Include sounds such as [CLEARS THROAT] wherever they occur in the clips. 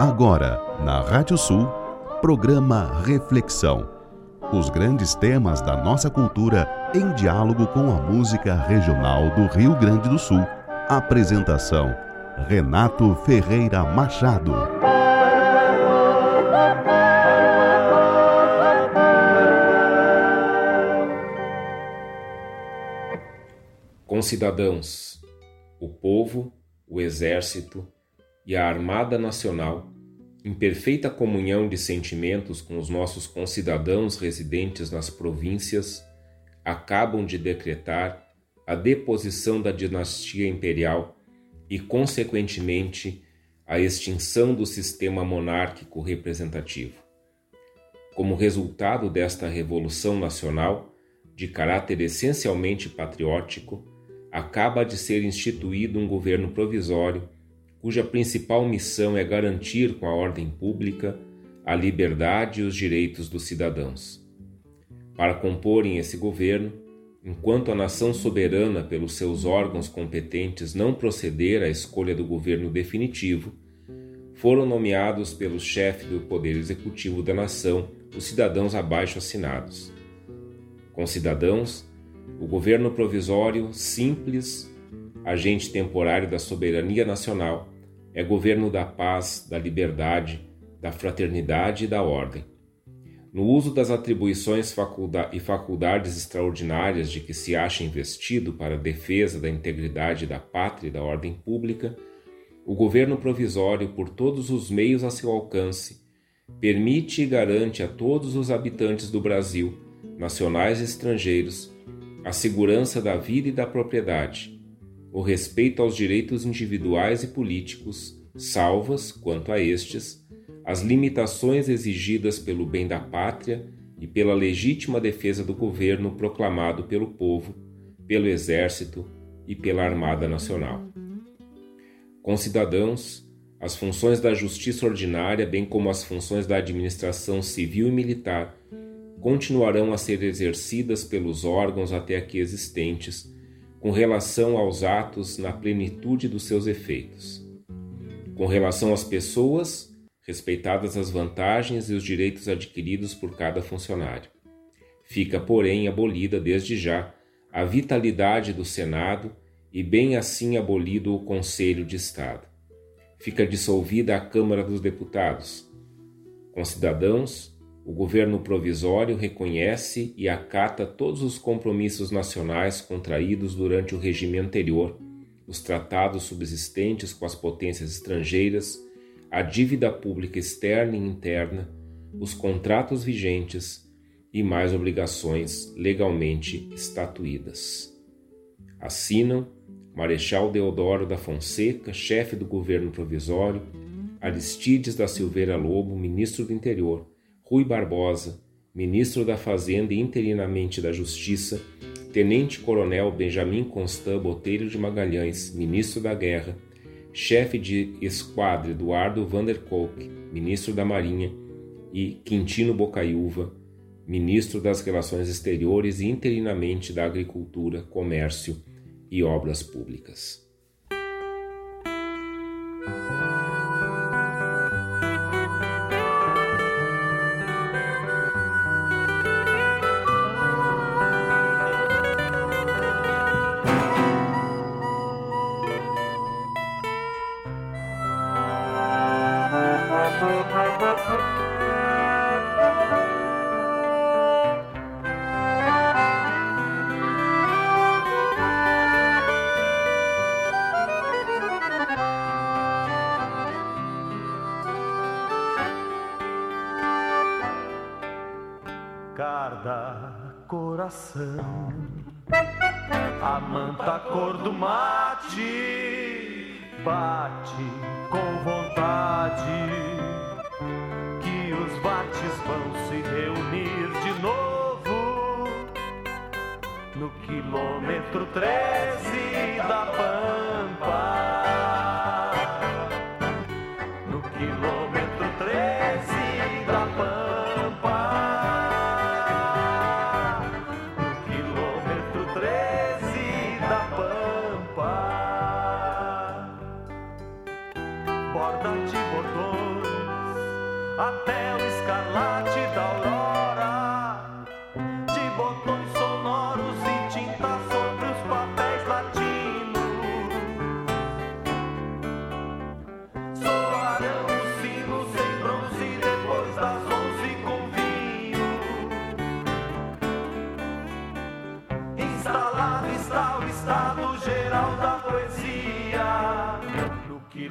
Agora, na Rádio Sul, programa Reflexão. Os grandes temas da nossa cultura em diálogo com a música regional do Rio Grande do Sul. Apresentação: Renato Ferreira Machado. Concidadãos, o povo, o exército, e a Armada Nacional, em perfeita comunhão de sentimentos com os nossos concidadãos residentes nas províncias, acabam de decretar a deposição da dinastia imperial e, consequentemente, a extinção do sistema monárquico representativo. Como resultado desta revolução nacional, de caráter essencialmente patriótico, acaba de ser instituído um governo provisório cuja principal missão é garantir com a ordem pública a liberdade e os direitos dos cidadãos. Para comporem esse governo, enquanto a nação soberana, pelos seus órgãos competentes, não proceder à escolha do governo definitivo, foram nomeados pelo chefe do Poder Executivo da nação os cidadãos abaixo assinados. Com cidadãos, o governo provisório, simples, agente temporário da soberania nacional, é governo da paz, da liberdade, da fraternidade e da ordem. No uso das atribuições e faculdades extraordinárias de que se acha investido para a defesa da integridade da pátria e da ordem pública, o governo provisório, por todos os meios a seu alcance, permite e garante a todos os habitantes do Brasil, nacionais e estrangeiros, a segurança da vida e da propriedade o respeito aos direitos individuais e políticos, salvas, quanto a estes, as limitações exigidas pelo bem da pátria e pela legítima defesa do governo proclamado pelo povo, pelo Exército e pela Armada Nacional. Concidadãos, as funções da justiça ordinária, bem como as funções da administração civil e militar, continuarão a ser exercidas pelos órgãos até aqui existentes com relação aos atos na plenitude dos seus efeitos. Com relação às pessoas, respeitadas as vantagens e os direitos adquiridos por cada funcionário. Fica, porém, abolida desde já a vitalidade do Senado e, bem assim, abolido o Conselho de Estado. Fica dissolvida a Câmara dos Deputados. Com cidadãos, o governo provisório reconhece e acata todos os compromissos nacionais contraídos durante o regime anterior, os tratados subsistentes com as potências estrangeiras, a dívida pública externa e interna, os contratos vigentes e mais obrigações legalmente estatuídas. Assinam Marechal Deodoro da Fonseca, chefe do governo provisório, Aristides da Silveira Lobo, ministro do Interior, Rui Barbosa, ministro da Fazenda e interinamente da Justiça, Tenente-Coronel Benjamin Constant Botelho de Magalhães, ministro da Guerra, chefe de esquadra Eduardo Vanderkolk, ministro da Marinha, e Quintino Bocaiúva, ministro das Relações Exteriores e interinamente da Agricultura, Comércio e Obras Públicas.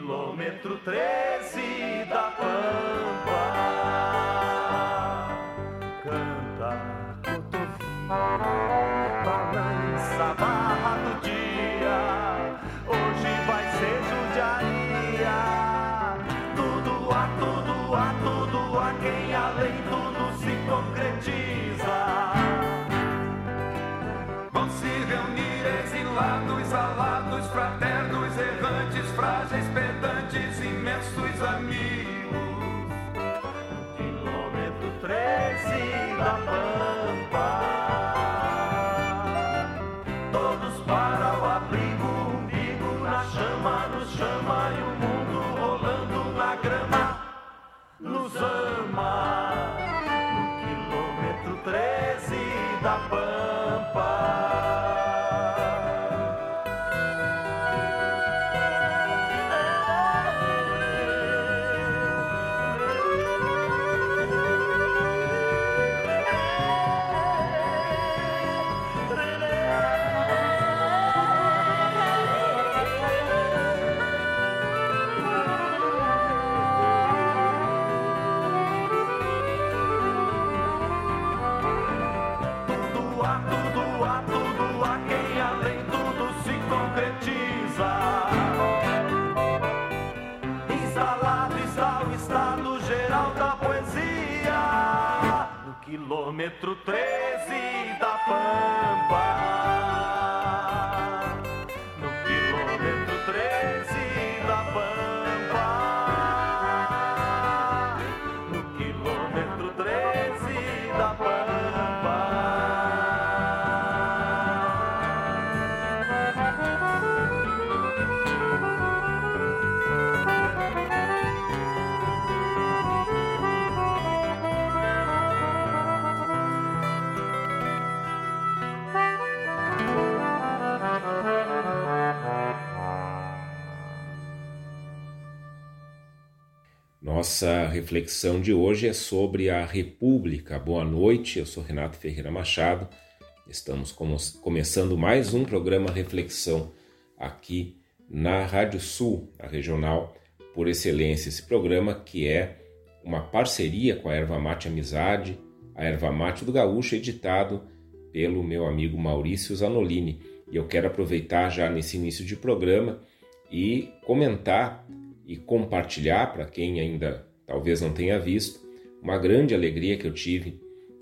Quilômetro 13 da Pampa. Nossa reflexão de hoje é sobre a República. Boa noite, eu sou Renato Ferreira Machado. Estamos começando mais um programa Reflexão aqui na Rádio Sul, a regional por excelência. Esse programa que é uma parceria com a Erva Mate Amizade, a Erva Mate do Gaúcho, editado pelo meu amigo Maurício Zanolini. E eu quero aproveitar já nesse início de programa e comentar e compartilhar para quem ainda talvez não tenha visto uma grande alegria que eu tive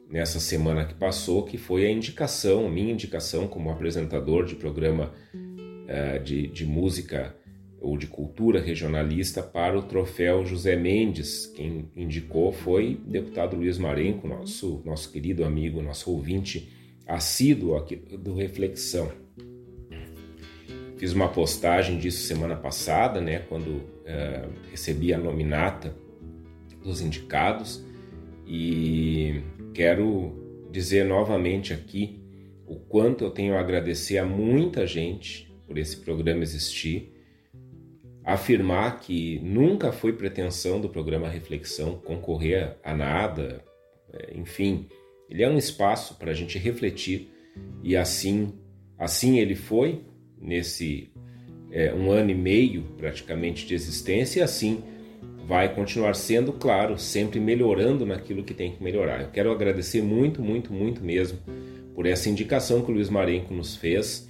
nessa semana que passou, que foi a indicação, minha indicação como apresentador de programa uh, de, de música ou de cultura regionalista para o troféu José Mendes. Quem indicou foi o deputado Luiz Marenco, nosso, nosso querido amigo, nosso ouvinte assíduo aqui do Reflexão. Fiz uma postagem disso semana passada, né, quando uh, recebi a nominata dos indicados e quero dizer novamente aqui o quanto eu tenho a agradecer a muita gente por esse programa existir, afirmar que nunca foi pretensão do programa Reflexão concorrer a nada, é, enfim, ele é um espaço para a gente refletir e assim, assim ele foi nesse é, um ano e meio praticamente de existência e assim vai continuar sendo, claro, sempre melhorando naquilo que tem que melhorar. Eu quero agradecer muito, muito, muito mesmo por essa indicação que o Luiz Marenco nos fez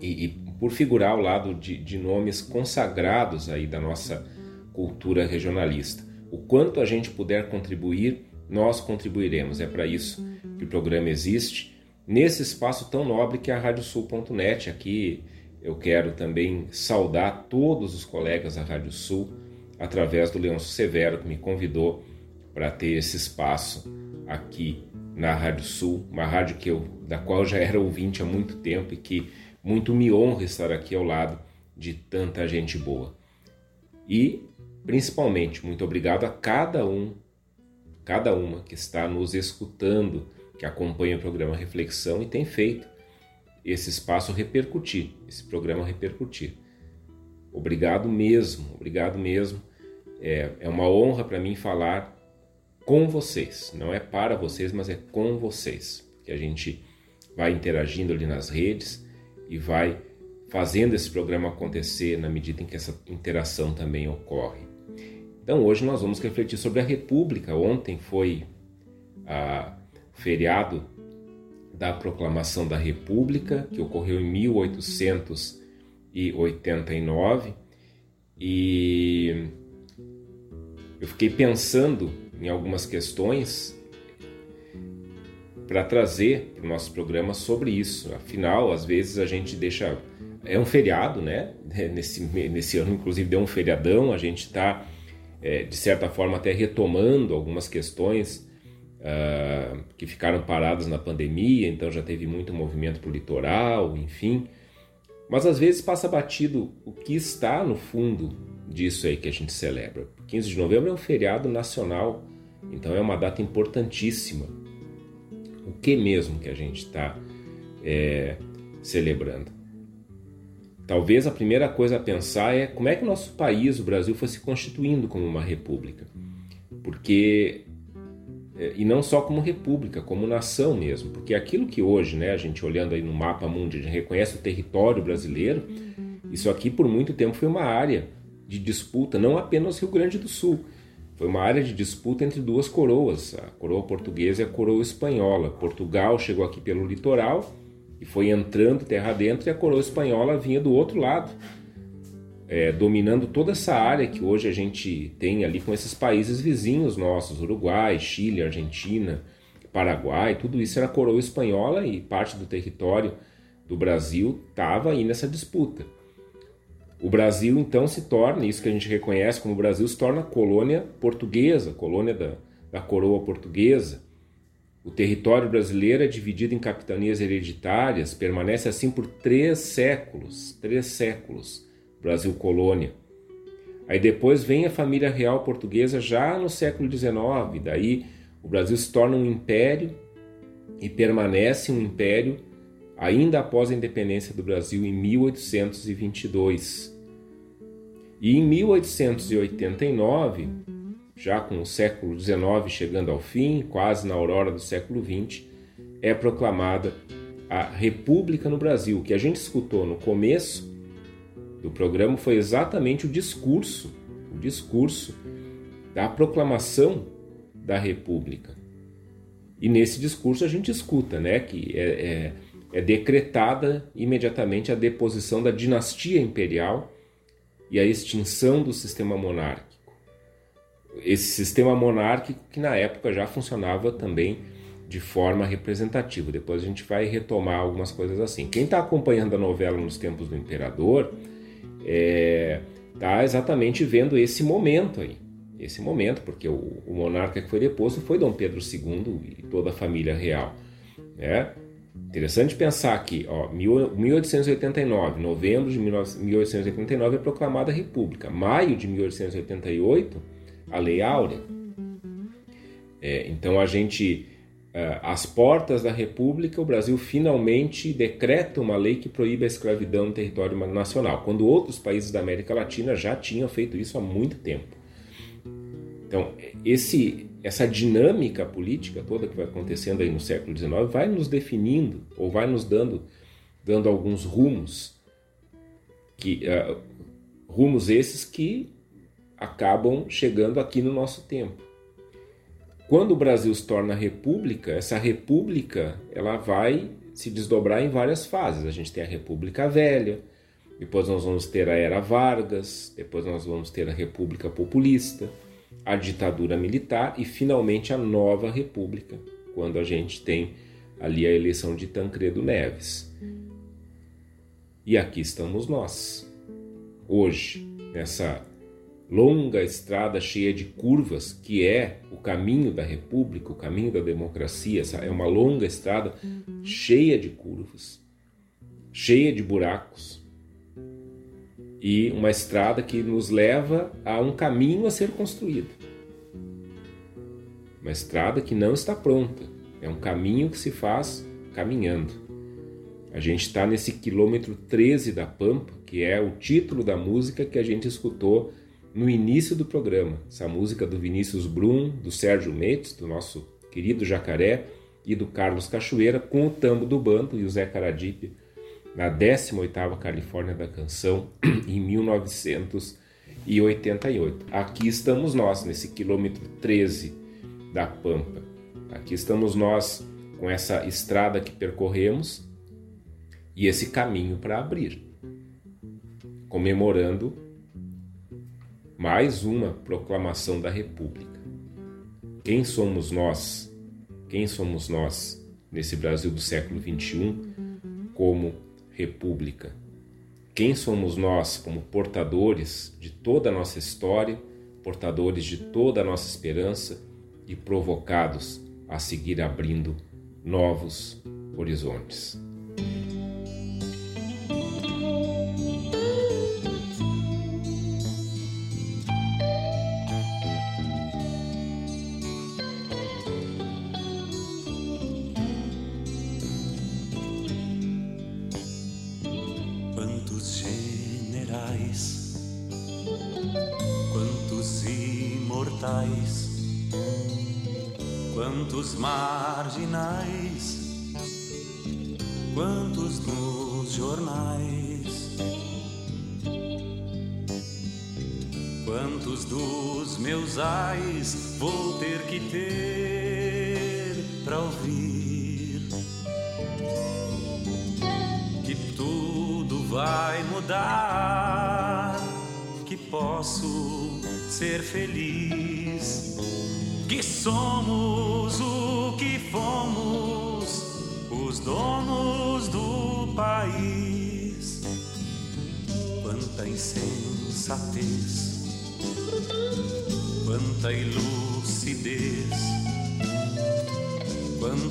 e, e por figurar ao lado de, de nomes consagrados aí da nossa cultura regionalista. O quanto a gente puder contribuir, nós contribuiremos. É para isso que o programa existe nesse espaço tão nobre que é a radiosul.net. Aqui eu quero também saudar todos os colegas da Rádio Sul através do Leôncio Severo que me convidou para ter esse espaço aqui na Rádio Sul, uma rádio que eu, da qual eu já era ouvinte há muito tempo e que muito me honra estar aqui ao lado de tanta gente boa. E, principalmente, muito obrigado a cada um, cada uma que está nos escutando, que acompanha o programa Reflexão e tem feito esse espaço repercutir, esse programa repercutir. Obrigado mesmo, obrigado mesmo. É, é uma honra para mim falar com vocês. Não é para vocês, mas é com vocês. Que a gente vai interagindo ali nas redes e vai fazendo esse programa acontecer na medida em que essa interação também ocorre. Então hoje nós vamos refletir sobre a República. Ontem foi a feriado da proclamação da República, que ocorreu em 1889, e eu fiquei pensando em algumas questões para trazer para o nosso programa sobre isso. Afinal, às vezes a gente deixa. É um feriado, né? [LAUGHS] Nesse, nesse ano, inclusive, deu um feriadão, a gente está, é, de certa forma, até retomando algumas questões uh, que ficaram paradas na pandemia, então já teve muito movimento para o litoral, enfim. Mas às vezes passa batido o que está no fundo disso aí que a gente celebra. 15 de novembro é um feriado nacional, então é uma data importantíssima. O que mesmo que a gente está é, celebrando? Talvez a primeira coisa a pensar é como é que o nosso país, o Brasil, foi se constituindo como uma república. Porque e não só como república, como nação mesmo, porque aquilo que hoje, né, a gente olhando aí no mapa mundo, a gente reconhece o território brasileiro, isso aqui por muito tempo foi uma área de disputa, não apenas Rio Grande do Sul, foi uma área de disputa entre duas coroas, a coroa portuguesa e a coroa espanhola. Portugal chegou aqui pelo litoral e foi entrando terra dentro, e a coroa espanhola vinha do outro lado, é, dominando toda essa área que hoje a gente tem ali com esses países vizinhos nossos, Uruguai, Chile, Argentina, Paraguai, tudo isso era coroa espanhola e parte do território do Brasil estava aí nessa disputa. O Brasil então se torna, isso que a gente reconhece como Brasil, se torna colônia portuguesa, colônia da, da coroa portuguesa. O território brasileiro é dividido em capitanias hereditárias, permanece assim por três séculos, três séculos. Brasil colônia. Aí depois vem a família real portuguesa já no século XIX, daí o Brasil se torna um império e permanece um império ainda após a independência do Brasil em 1822. E em 1889, já com o século XIX chegando ao fim, quase na aurora do século XX, é proclamada a República no Brasil, que a gente escutou no começo do programa foi exatamente o discurso, o discurso da proclamação da República. E nesse discurso a gente escuta né, que é, é, é decretada imediatamente a deposição da dinastia imperial e a extinção do sistema monárquico. Esse sistema monárquico que na época já funcionava também de forma representativa. Depois a gente vai retomar algumas coisas assim. Quem está acompanhando a novela nos tempos do imperador está é, tá exatamente vendo esse momento aí. Esse momento, porque o, o, monarca que foi deposto foi Dom Pedro II e toda a família real. Né? Interessante pensar que, ó, 1889, novembro de 1889 é proclamada a República. Maio de 1888, a Lei Áurea. É, então a gente às portas da República, o Brasil finalmente decreta uma lei que proíbe a escravidão no território nacional, quando outros países da América Latina já tinham feito isso há muito tempo. Então, esse, essa dinâmica política toda que vai acontecendo aí no século XIX vai nos definindo ou vai nos dando, dando alguns rumos, que, uh, rumos esses que acabam chegando aqui no nosso tempo. Quando o Brasil se torna república, essa república ela vai se desdobrar em várias fases. A gente tem a República Velha, depois nós vamos ter a Era Vargas, depois nós vamos ter a República Populista, a ditadura militar e finalmente a nova República, quando a gente tem ali a eleição de Tancredo Neves. E aqui estamos nós, hoje, nessa longa estrada cheia de curvas, que é o caminho da república, o caminho da democracia. É uma longa estrada cheia de curvas, cheia de buracos. e uma estrada que nos leva a um caminho a ser construído. Uma estrada que não está pronta, é um caminho que se faz caminhando. A gente está nesse quilômetro 13 da Pampa, que é o título da música que a gente escutou no início do programa. Essa música do Vinícius Brum, do Sérgio Mendes, do nosso querido Jacaré e do Carlos Cachoeira, com o tambo do bando e o Zé Caradipe na 18ª Califórnia da Canção [CLEARS THROAT] em 1988. Aqui estamos nós, nesse quilômetro 13 da Pampa. Aqui estamos nós com essa estrada que percorremos e esse caminho para abrir, comemorando mais uma proclamação da República. Quem somos nós? Quem somos nós nesse Brasil do século XXI como República? Quem somos nós como portadores de toda a nossa história, portadores de toda a nossa esperança e provocados a seguir abrindo novos horizontes? marginais.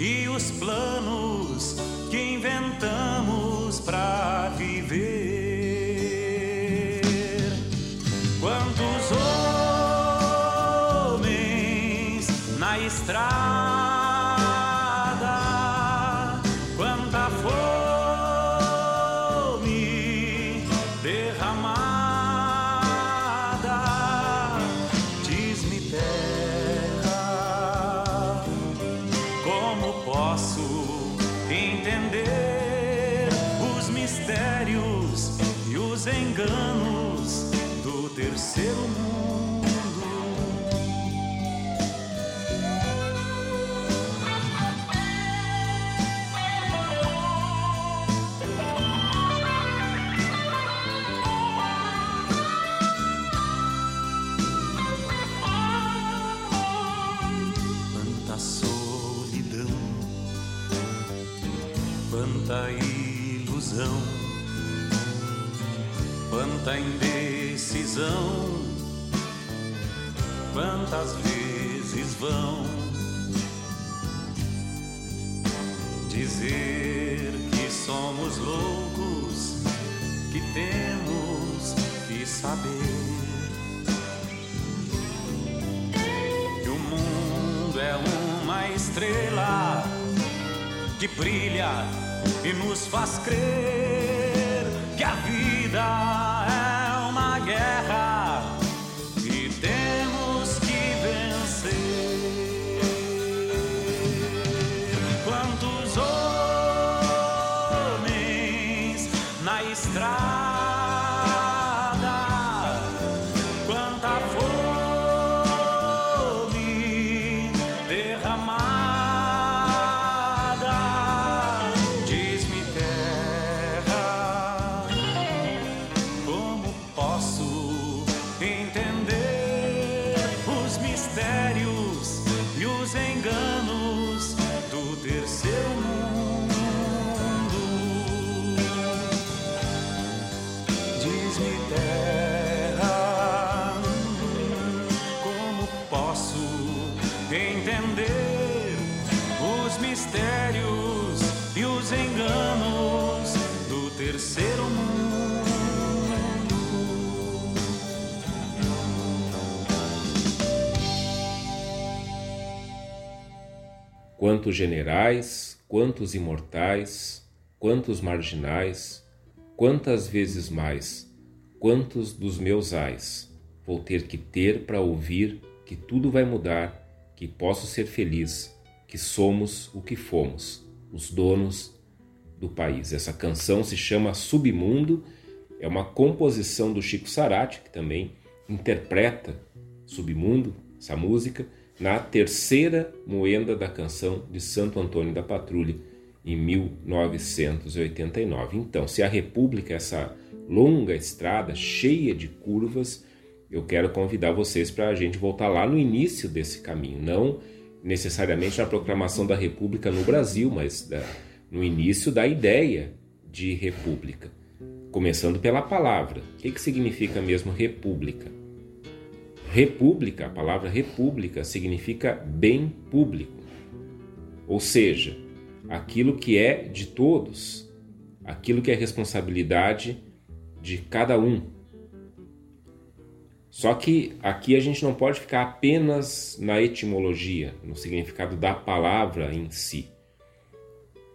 e os planos quanta indecisão, quantas vezes vão dizer que somos loucos, que temos que saber que o mundo é uma estrela que brilha e nos faz crer que a vida Quantos generais, quantos imortais, quantos marginais, quantas vezes mais, quantos dos meus ais vou ter que ter para ouvir que tudo vai mudar, que posso ser feliz, que somos o que fomos, os donos do país. Essa canção se chama Submundo, é uma composição do Chico Sarati, que também interpreta Submundo, essa música na terceira moenda da canção de Santo Antônio da Patrulha, em 1989. Então, se a República é essa longa estrada cheia de curvas, eu quero convidar vocês para a gente voltar lá no início desse caminho, não necessariamente na proclamação da República no Brasil, mas da, no início da ideia de República. Começando pela palavra. O que, que significa mesmo República? República, a palavra república significa bem público, ou seja, aquilo que é de todos, aquilo que é responsabilidade de cada um. Só que aqui a gente não pode ficar apenas na etimologia, no significado da palavra em si.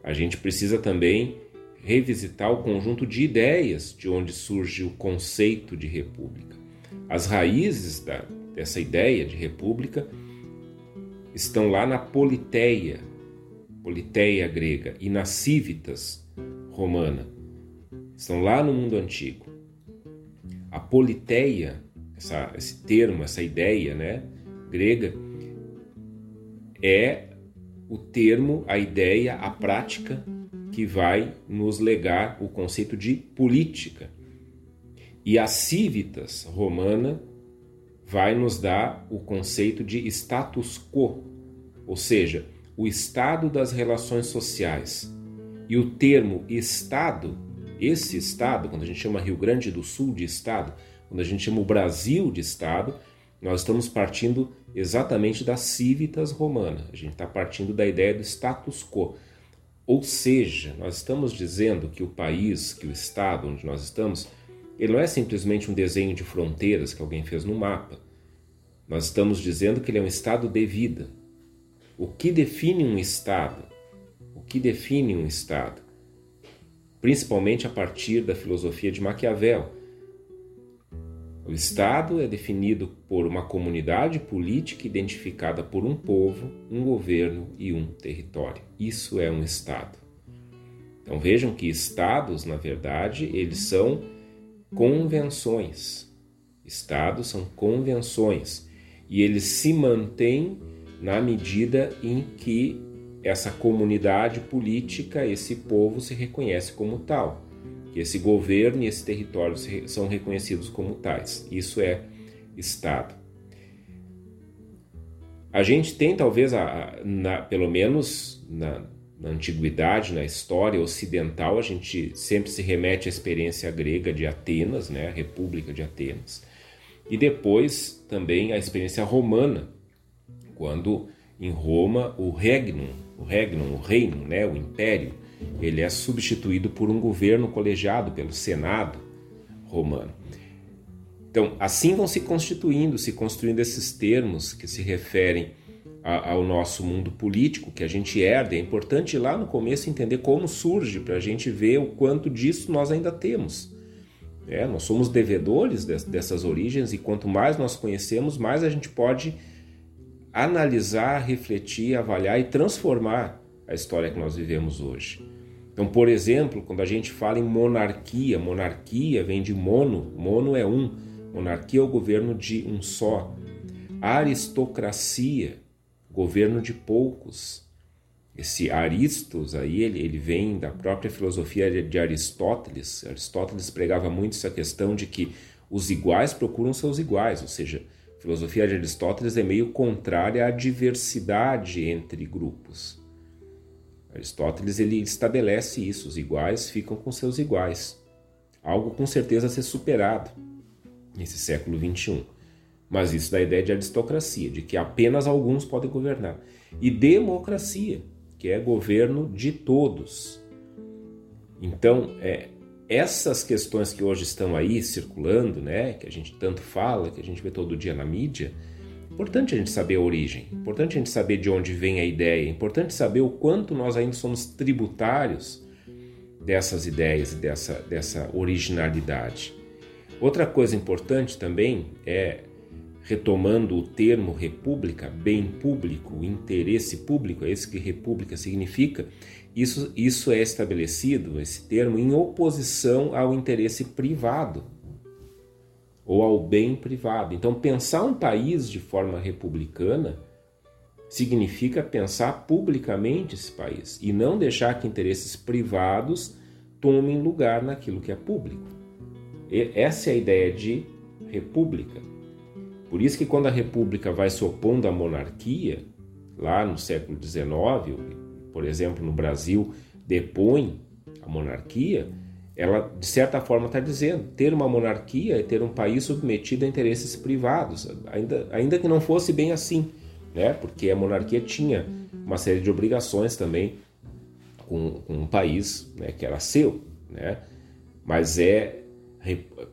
A gente precisa também revisitar o conjunto de ideias de onde surge o conceito de república. As raízes da, dessa ideia de república estão lá na politeia, politeia grega, e na civitas romana. Estão lá no mundo antigo. A politeia, essa, esse termo, essa ideia né, grega, é o termo, a ideia, a prática que vai nos legar o conceito de política e a civitas romana vai nos dar o conceito de status quo, ou seja, o estado das relações sociais. E o termo Estado, esse Estado, quando a gente chama Rio Grande do Sul de Estado, quando a gente chama o Brasil de Estado, nós estamos partindo exatamente da civitas romana. A gente está partindo da ideia do status quo. Ou seja, nós estamos dizendo que o país, que o Estado onde nós estamos, ele não é simplesmente um desenho de fronteiras que alguém fez no mapa. Nós estamos dizendo que ele é um estado de vida. O que define um estado? O que define um estado? Principalmente a partir da filosofia de Maquiavel. O estado é definido por uma comunidade política identificada por um povo, um governo e um território. Isso é um estado. Então vejam que estados, na verdade, eles são convenções. Estados são convenções e eles se mantêm na medida em que essa comunidade política, esse povo se reconhece como tal, que esse governo e esse território são reconhecidos como tais. Isso é Estado. A gente tem talvez, a, na, pelo menos na, na antiguidade, na história ocidental, a gente sempre se remete à experiência grega de Atenas, né, a República de Atenas, e depois também à experiência romana, quando em Roma o regnum, o regnum, o reino, né, o império, ele é substituído por um governo colegiado pelo Senado romano. Então, assim vão se constituindo, se construindo esses termos que se referem ao nosso mundo político que a gente herda. É importante lá no começo entender como surge, para a gente ver o quanto disso nós ainda temos. É, nós somos devedores dessas origens e quanto mais nós conhecemos, mais a gente pode analisar, refletir, avaliar e transformar a história que nós vivemos hoje. Então, por exemplo, quando a gente fala em monarquia, monarquia vem de mono, mono é um, monarquia é o governo de um só. Aristocracia governo de poucos. Esse Aristos aí, ele, ele vem da própria filosofia de Aristóteles. Aristóteles pregava muito essa questão de que os iguais procuram seus iguais, ou seja, a filosofia de Aristóteles é meio contrária à diversidade entre grupos. Aristóteles ele estabelece isso, os iguais ficam com seus iguais. algo com certeza a ser superado nesse século XXI. Mas isso dá a ideia de aristocracia, de que apenas alguns podem governar. E democracia, que é governo de todos. Então, é, essas questões que hoje estão aí circulando, né, que a gente tanto fala, que a gente vê todo dia na mídia, importante a gente saber a origem, importante a gente saber de onde vem a ideia, importante saber o quanto nós ainda somos tributários dessas ideias e dessa, dessa originalidade. Outra coisa importante também é, retomando o termo república, bem público, interesse público, é isso que república significa, isso, isso é estabelecido, esse termo, em oposição ao interesse privado ou ao bem privado. Então, pensar um país de forma republicana significa pensar publicamente esse país e não deixar que interesses privados tomem lugar naquilo que é público. E essa é a ideia de república. Por isso que quando a república vai se opondo à monarquia, lá no século XIX, por exemplo, no Brasil, depõe a monarquia, ela de certa forma está dizendo ter uma monarquia é ter um país submetido a interesses privados, ainda, ainda que não fosse bem assim, né? porque a monarquia tinha uma série de obrigações também com, com um país né, que era seu. Né? Mas é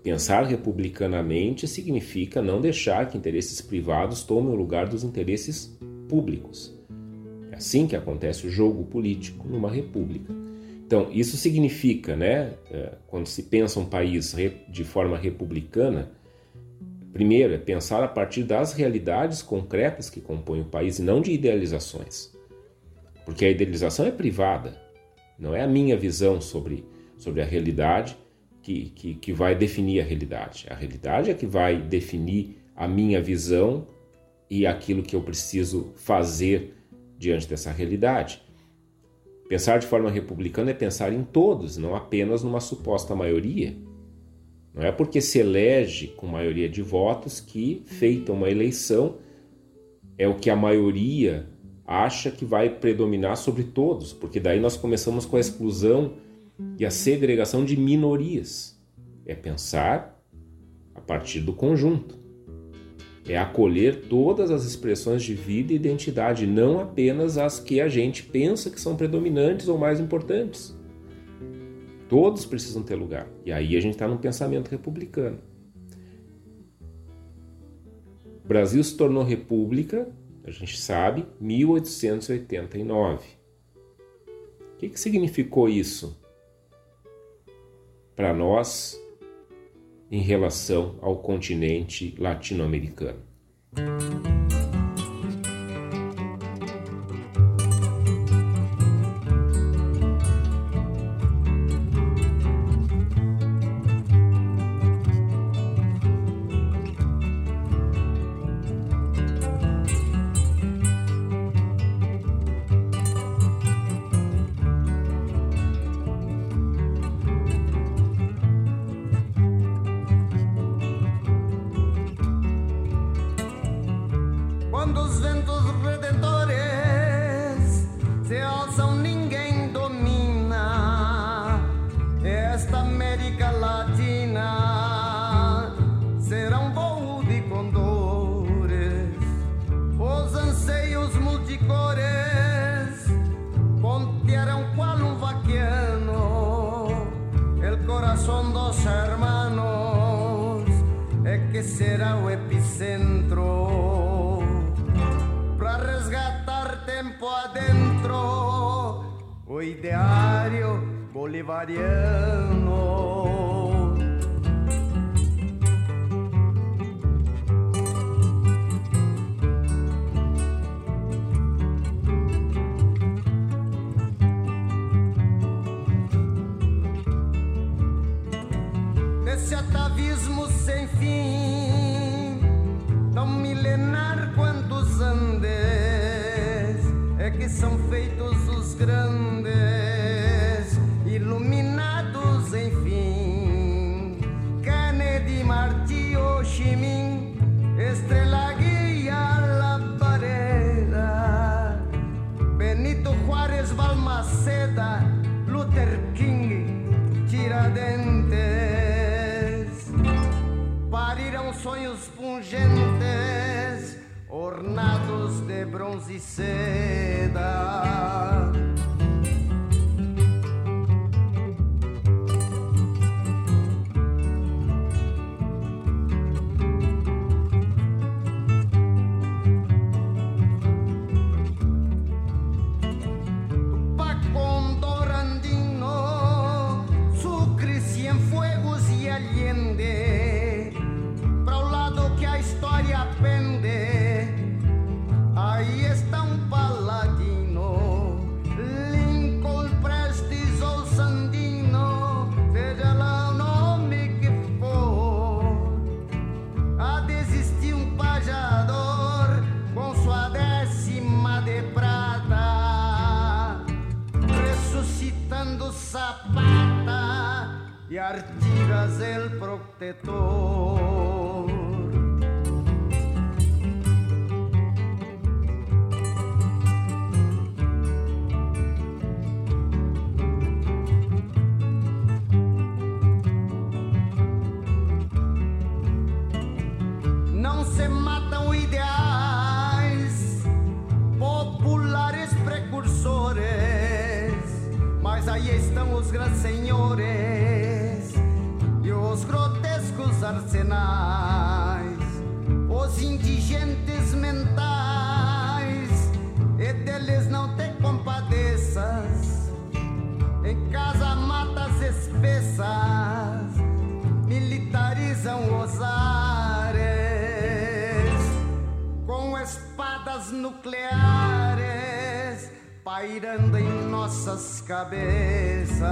pensar republicanamente significa não deixar que interesses privados tomem o lugar dos interesses públicos. É assim que acontece o jogo político numa república. Então, isso significa, né, é, quando se pensa um país de forma republicana, primeiro é pensar a partir das realidades concretas que compõem o país e não de idealizações. Porque a idealização é privada, não é a minha visão sobre, sobre a realidade que, que, que vai definir a realidade. A realidade é que vai definir a minha visão e aquilo que eu preciso fazer diante dessa realidade. Pensar de forma republicana é pensar em todos, não apenas numa suposta maioria. Não é porque se elege com maioria de votos que, feita uma eleição, é o que a maioria acha que vai predominar sobre todos, porque daí nós começamos com a exclusão e a segregação de minorias. É pensar a partir do conjunto é acolher todas as expressões de vida e identidade, não apenas as que a gente pensa que são predominantes ou mais importantes. Todos precisam ter lugar. E aí a gente está num pensamento republicano. O Brasil se tornou república, a gente sabe, 1889. O que, que significou isso para nós em relação ao continente latino-americano. cabeças.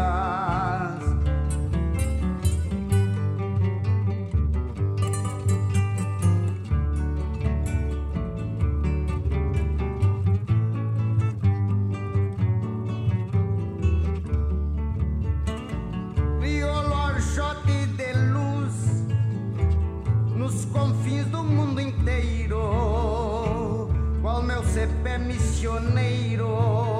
Violonchote de luz nos confins do mundo inteiro. Qual meu CP missioneiro?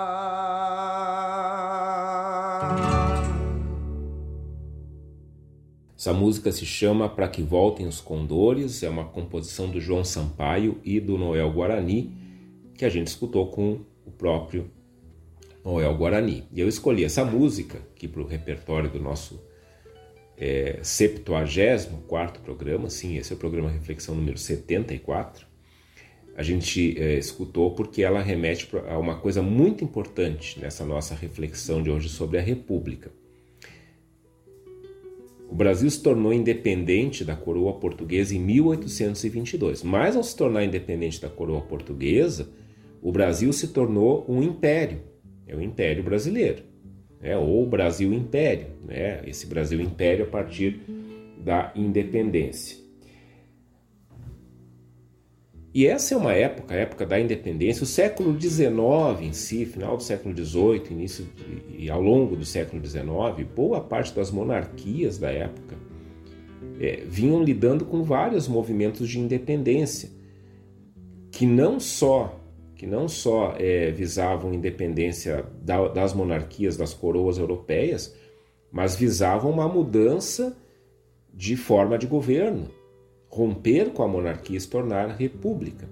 Essa música se chama Para que Voltem os Condores, é uma composição do João Sampaio e do Noel Guarani, que a gente escutou com o próprio Noel Guarani. E eu escolhi essa música aqui para o repertório do nosso é, 74 programa, sim, esse é o programa Reflexão número 74. A gente é, escutou porque ela remete a uma coisa muito importante nessa nossa reflexão de hoje sobre a República. O Brasil se tornou independente da coroa portuguesa em 1822, mas ao se tornar independente da coroa portuguesa, o Brasil se tornou um império, é o Império Brasileiro né, ou Brasil Império, né, esse Brasil Império a partir da independência. E essa é uma época, a época da independência, o século XIX em si, final do século XVIII, início de, e ao longo do século XIX, boa parte das monarquias da época é, vinham lidando com vários movimentos de independência, que não só que não só é, visavam independência da, das monarquias, das coroas europeias, mas visavam uma mudança de forma de governo, romper com a monarquia e se tornar república.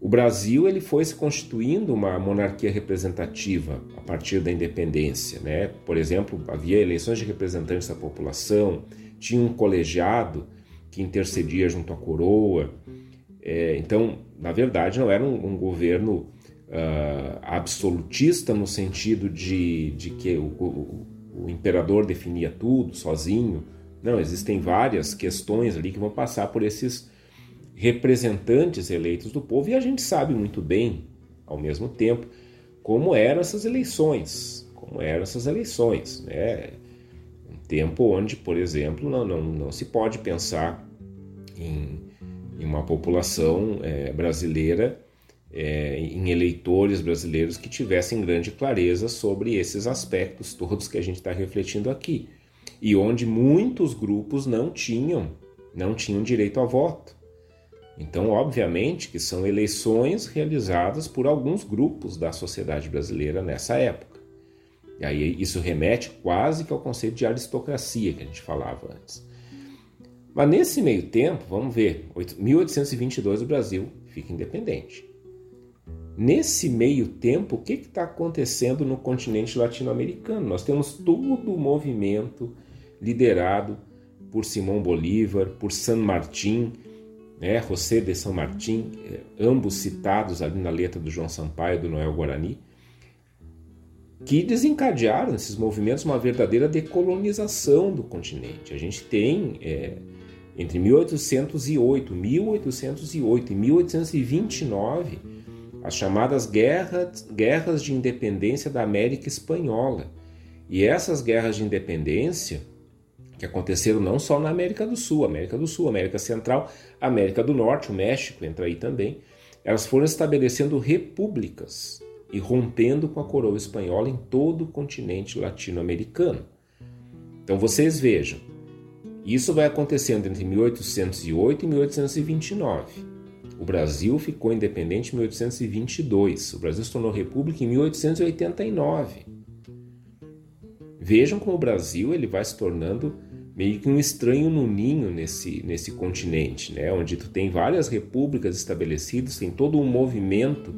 O Brasil ele foi se constituindo uma monarquia representativa a partir da independência, né? Por exemplo, havia eleições de representantes da população, tinha um colegiado que intercedia junto à coroa. É, então, na verdade, não era um, um governo uh, absolutista no sentido de, de que o, o, o, imperador definia tudo sozinho. Não, existem várias questões ali que vão passar por esses representantes eleitos do povo e a gente sabe muito bem, ao mesmo tempo, como eram essas eleições, como eram essas eleições, né? tempo onde, por exemplo, não, não, não se pode pensar em, em uma população é, brasileira, é, em eleitores brasileiros que tivessem grande clareza sobre esses aspectos todos que a gente está refletindo aqui. E onde muitos grupos não tinham, não tinham direito a voto. Então, obviamente, que são eleições realizadas por alguns grupos da sociedade brasileira nessa época. E aí isso remete quase que ao conceito de aristocracia que a gente falava antes. Mas nesse meio tempo, vamos ver, 1822 o Brasil fica independente. Nesse meio tempo, o que está acontecendo no continente latino-americano? Nós temos todo o movimento liderado por Simão Bolívar, por San Martín, né, José de San Martín, eh, ambos citados ali na letra do João Sampaio do Noel Guarani, que desencadearam esses movimentos uma verdadeira decolonização do continente. A gente tem é, entre 1808, 1808 e 1829 as chamadas guerras, guerras de independência da América Espanhola. E essas guerras de independência que aconteceram não só na América do Sul, América do Sul, América Central, América do Norte, o México entra aí também, elas foram estabelecendo repúblicas e rompendo com a coroa espanhola em todo o continente latino-americano. Então vocês vejam, isso vai acontecendo entre 1808 e 1829. O Brasil ficou independente em 1822. O Brasil se tornou república em 1889. Vejam como o Brasil ele vai se tornando meio que um estranho no ninho nesse, nesse continente, né? onde tu tem várias repúblicas estabelecidas, tem todo um movimento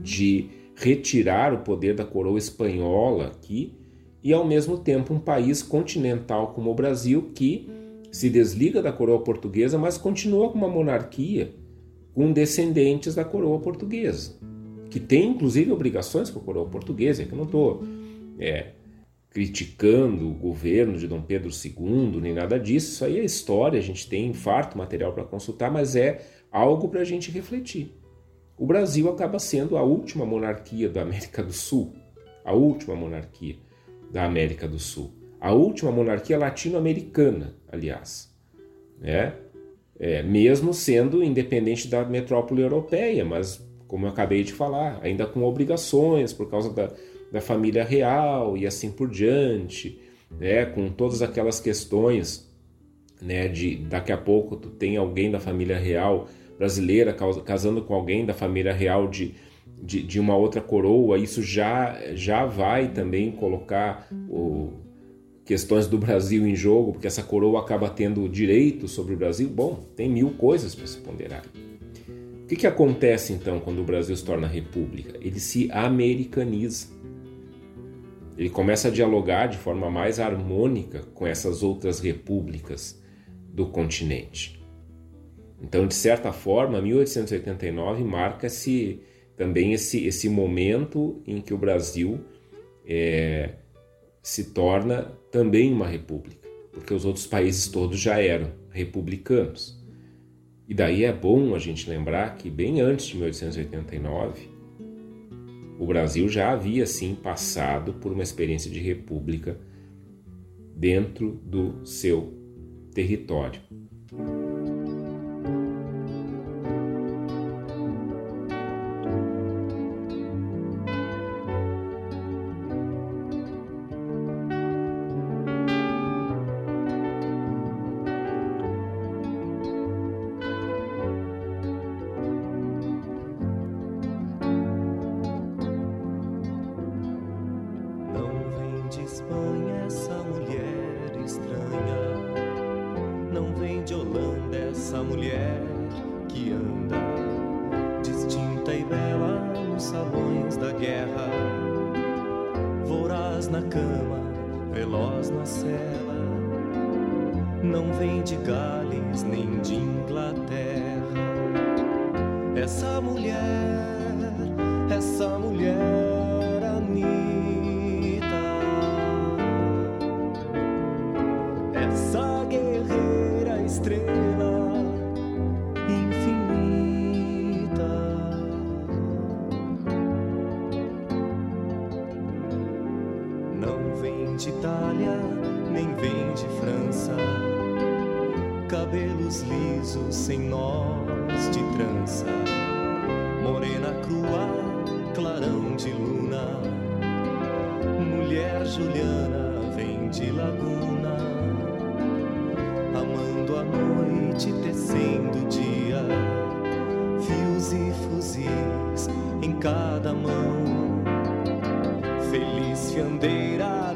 de retirar o poder da coroa espanhola aqui e ao mesmo tempo um país continental como o Brasil que se desliga da coroa portuguesa, mas continua com uma monarquia com descendentes da coroa portuguesa, que tem inclusive obrigações com a coroa portuguesa, que eu não estou é, criticando o governo de Dom Pedro II, nem nada disso. Isso aí é história, a gente tem farto material para consultar, mas é algo para a gente refletir. O Brasil acaba sendo a última monarquia da América do Sul, a última monarquia da América do Sul, a última monarquia latino-americana, aliás, né? É, mesmo sendo independente da metrópole europeia, mas como eu acabei de falar, ainda com obrigações por causa da, da família real e assim por diante, né, com todas aquelas questões, né, de daqui a pouco tu tem alguém da família real brasileira casando com alguém da família real de, de, de uma outra coroa, isso já, já vai também colocar o, questões do Brasil em jogo, porque essa coroa acaba tendo direito sobre o Brasil. Bom, tem mil coisas para se ponderar. O que, que acontece então quando o Brasil se torna república? Ele se americaniza. Ele começa a dialogar de forma mais harmônica com essas outras repúblicas do continente. Então, de certa forma, 1889 marca-se também esse, esse momento em que o Brasil é, se torna também uma república, porque os outros países todos já eram republicanos. E daí é bom a gente lembrar que bem antes de 1889, o Brasil já havia sim passado por uma experiência de república dentro do seu território.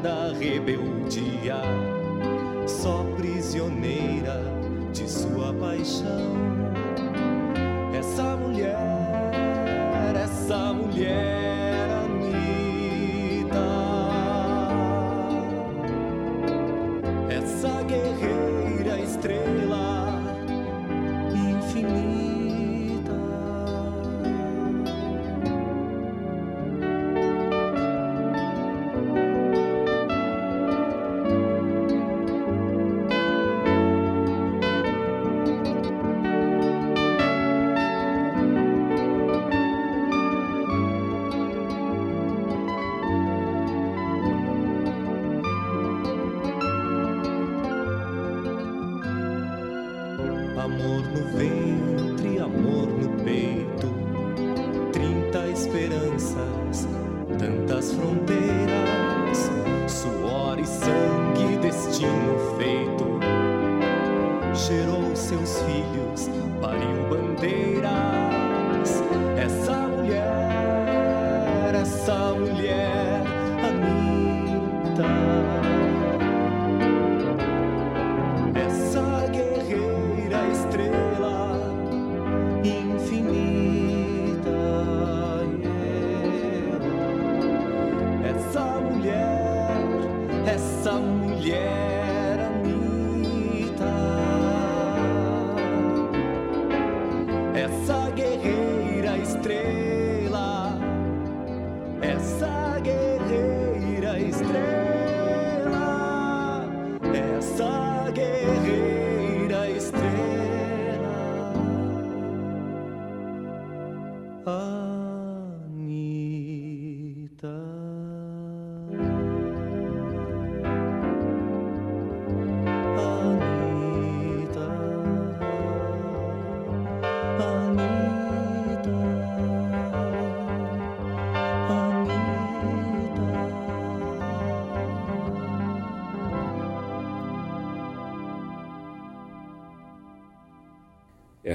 Da rebeldia só prisioneira de sua paixão. Essa mulher, essa mulher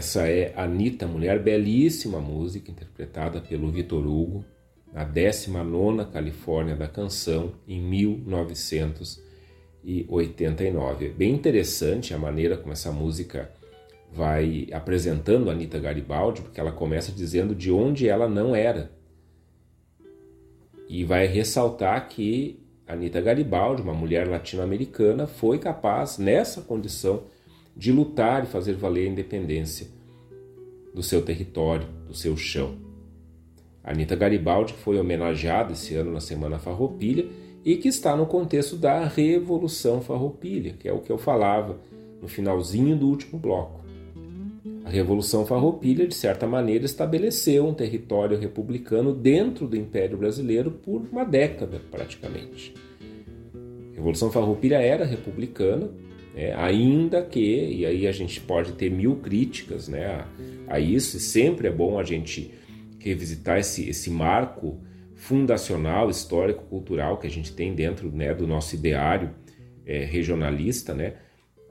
Essa é Anitta, mulher, belíssima música interpretada pelo Vitor Hugo na 19ª Califórnia da Canção em 1989. É bem interessante a maneira como essa música vai apresentando a Anitta Garibaldi, porque ela começa dizendo de onde ela não era. E vai ressaltar que Anitta Garibaldi, uma mulher latino-americana, foi capaz, nessa condição, de lutar e fazer valer a independência do seu território, do seu chão. Anitta Garibaldi foi homenageada esse ano na Semana Farroupilha e que está no contexto da Revolução Farroupilha, que é o que eu falava no finalzinho do último bloco. A Revolução Farroupilha, de certa maneira, estabeleceu um território republicano dentro do Império Brasileiro por uma década, praticamente. A Revolução Farroupilha era republicana, né, ainda que, e aí a gente pode ter mil críticas né, a, a isso, e sempre é bom a gente revisitar esse, esse marco fundacional, histórico, cultural que a gente tem dentro né, do nosso ideário é, regionalista, né?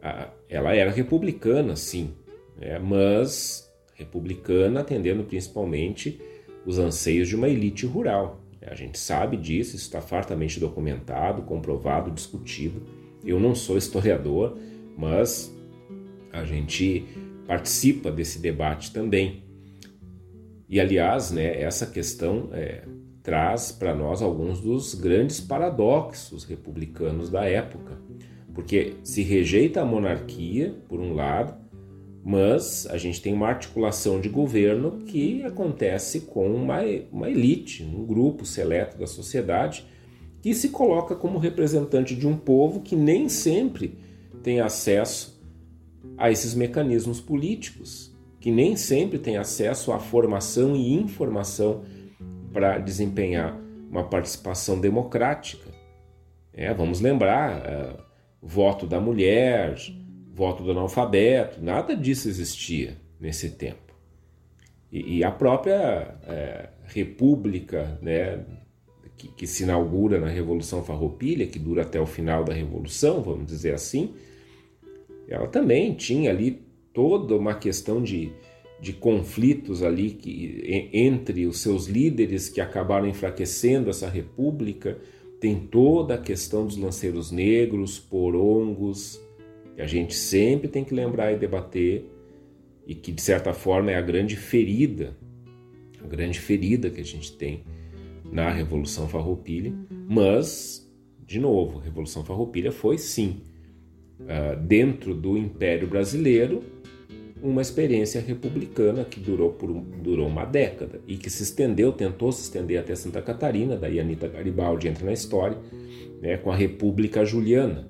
A, ela era republicana, sim, né, mas republicana atendendo principalmente os anseios de uma elite rural. A gente sabe disso, isso está fartamente documentado, comprovado, discutido. Eu não sou historiador, mas a gente participa desse debate também. E aliás, né, essa questão é, traz para nós alguns dos grandes paradoxos republicanos da época, porque se rejeita a monarquia, por um lado, mas a gente tem uma articulação de governo que acontece com uma, uma elite, um grupo seleto da sociedade que se coloca como representante de um povo que nem sempre tem acesso a esses mecanismos políticos, que nem sempre tem acesso à formação e informação para desempenhar uma participação democrática. É, vamos lembrar, uh, voto da mulher, voto do analfabeto, nada disso existia nesse tempo. E, e a própria é, república né, que, que, se inaugura na Revolução Farroupilha, que dura até o final da Revolução, vamos dizer assim, ela também tinha ali toda uma questão de, de conflitos ali que, entre os seus líderes que acabaram enfraquecendo essa república. Tem toda a questão dos lanceiros negros, porongos, que a gente sempre tem que lembrar e debater, e que de certa forma é a grande ferida, a grande ferida que a gente tem na Revolução Farroupilha, mas, de novo, a Revolução Farroupilha foi sim, uh, dentro do Império Brasileiro, uma experiência republicana que durou, por durou uma década e que se estendeu, tentou se estender até Santa Catarina, daí Anitta Garibaldi entra na história, né, com a República Juliana.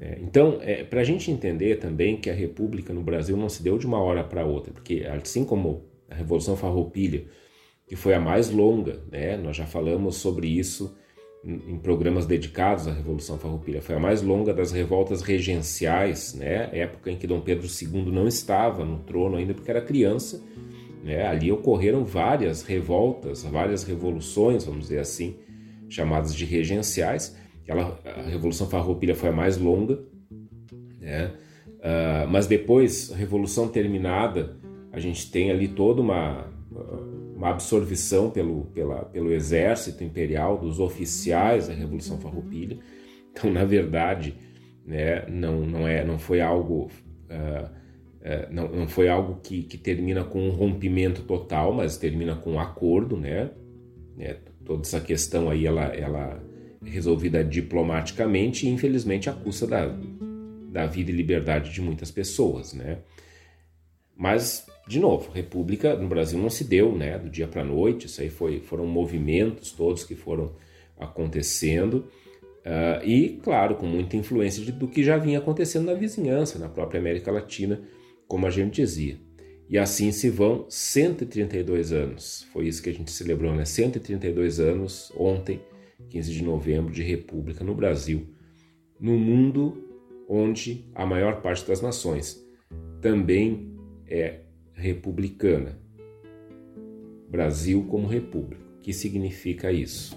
É, então, é, para a gente entender também que a República no Brasil não se deu de uma hora para outra, porque assim como a Revolução Farroupilha, que foi a mais longa, né, nós já falamos sobre isso em programas dedicados à Revolução Farroupilha. Foi a mais longa das revoltas regenciais, né? época em que Dom Pedro II não estava no trono ainda porque era criança. Né? Ali ocorreram várias revoltas, várias revoluções, vamos dizer assim, chamadas de regenciais. Ela, a Revolução Farroupilha foi a mais longa, né? Uh, mas depois, a Revolução terminada, a gente tem ali toda uma uma absorção pelo, pela, pelo exército imperial, dos oficiais da Revolução Farroupilha. Então, na verdade, né, não, não, é, não foi algo, uh, uh, não, não foi algo que, que termina com um rompimento total, mas termina com um acordo, né? né toda essa questão aí ela, ela é resolvida diplomaticamente e infelizmente à custa da, da vida e liberdade de muitas pessoas, né? Mas de novo, república no Brasil não se deu, né, do dia para a noite. Isso aí foi, foram movimentos todos que foram acontecendo uh, e, claro, com muita influência de, do que já vinha acontecendo na vizinhança, na própria América Latina, como a gente dizia. E assim se vão 132 anos. Foi isso que a gente celebrou, né? 132 anos ontem, 15 de novembro, de república no Brasil, no mundo onde a maior parte das nações também é republicana. Brasil como república. O que significa isso?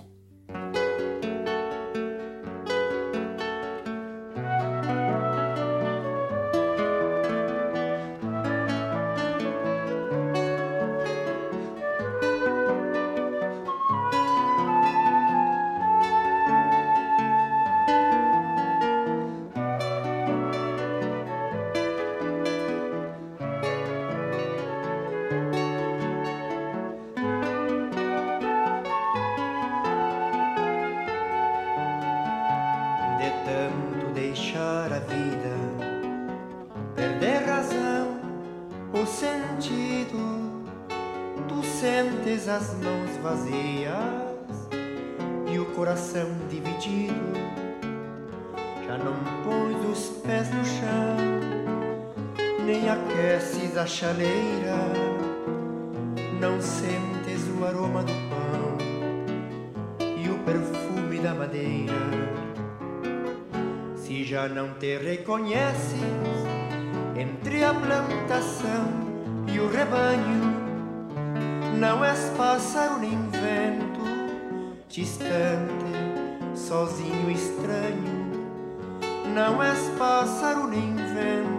desces a chaleira, não sentes o aroma do pão e o perfume da madeira. Se já não te reconheces entre a plantação e o rebanho, não és pássaro nem vento, distante, sozinho, estranho. Não és pássaro nem vento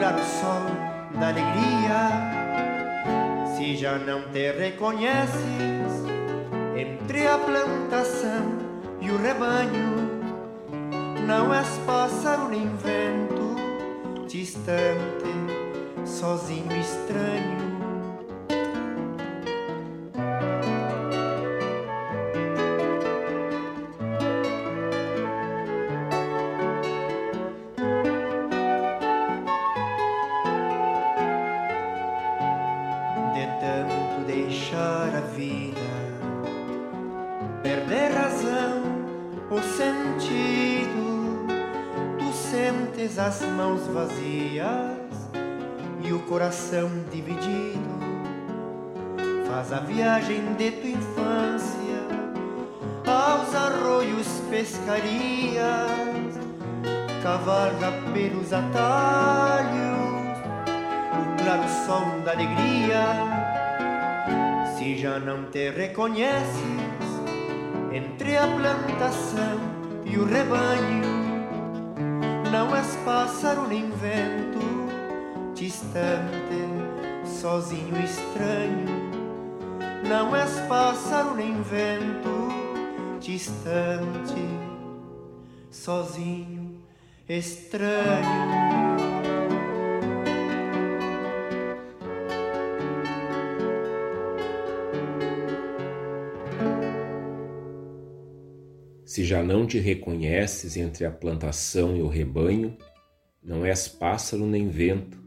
claro sol da alegria. Se já não te reconheces entre a plantação e o rebanho, não és pássaro nem vento distante, sozinho, estranho. Viagem de tua infância aos arroios, pescarias, cavalga pelos atalhos, o claro som da alegria. Se já não te reconheces entre a plantação e o rebanho, não és pássaro nem vento, distante, sozinho estranho. Não és pássaro nem vento, distante, sozinho, estranho. Se já não te reconheces entre a plantação e o rebanho, não és pássaro nem vento,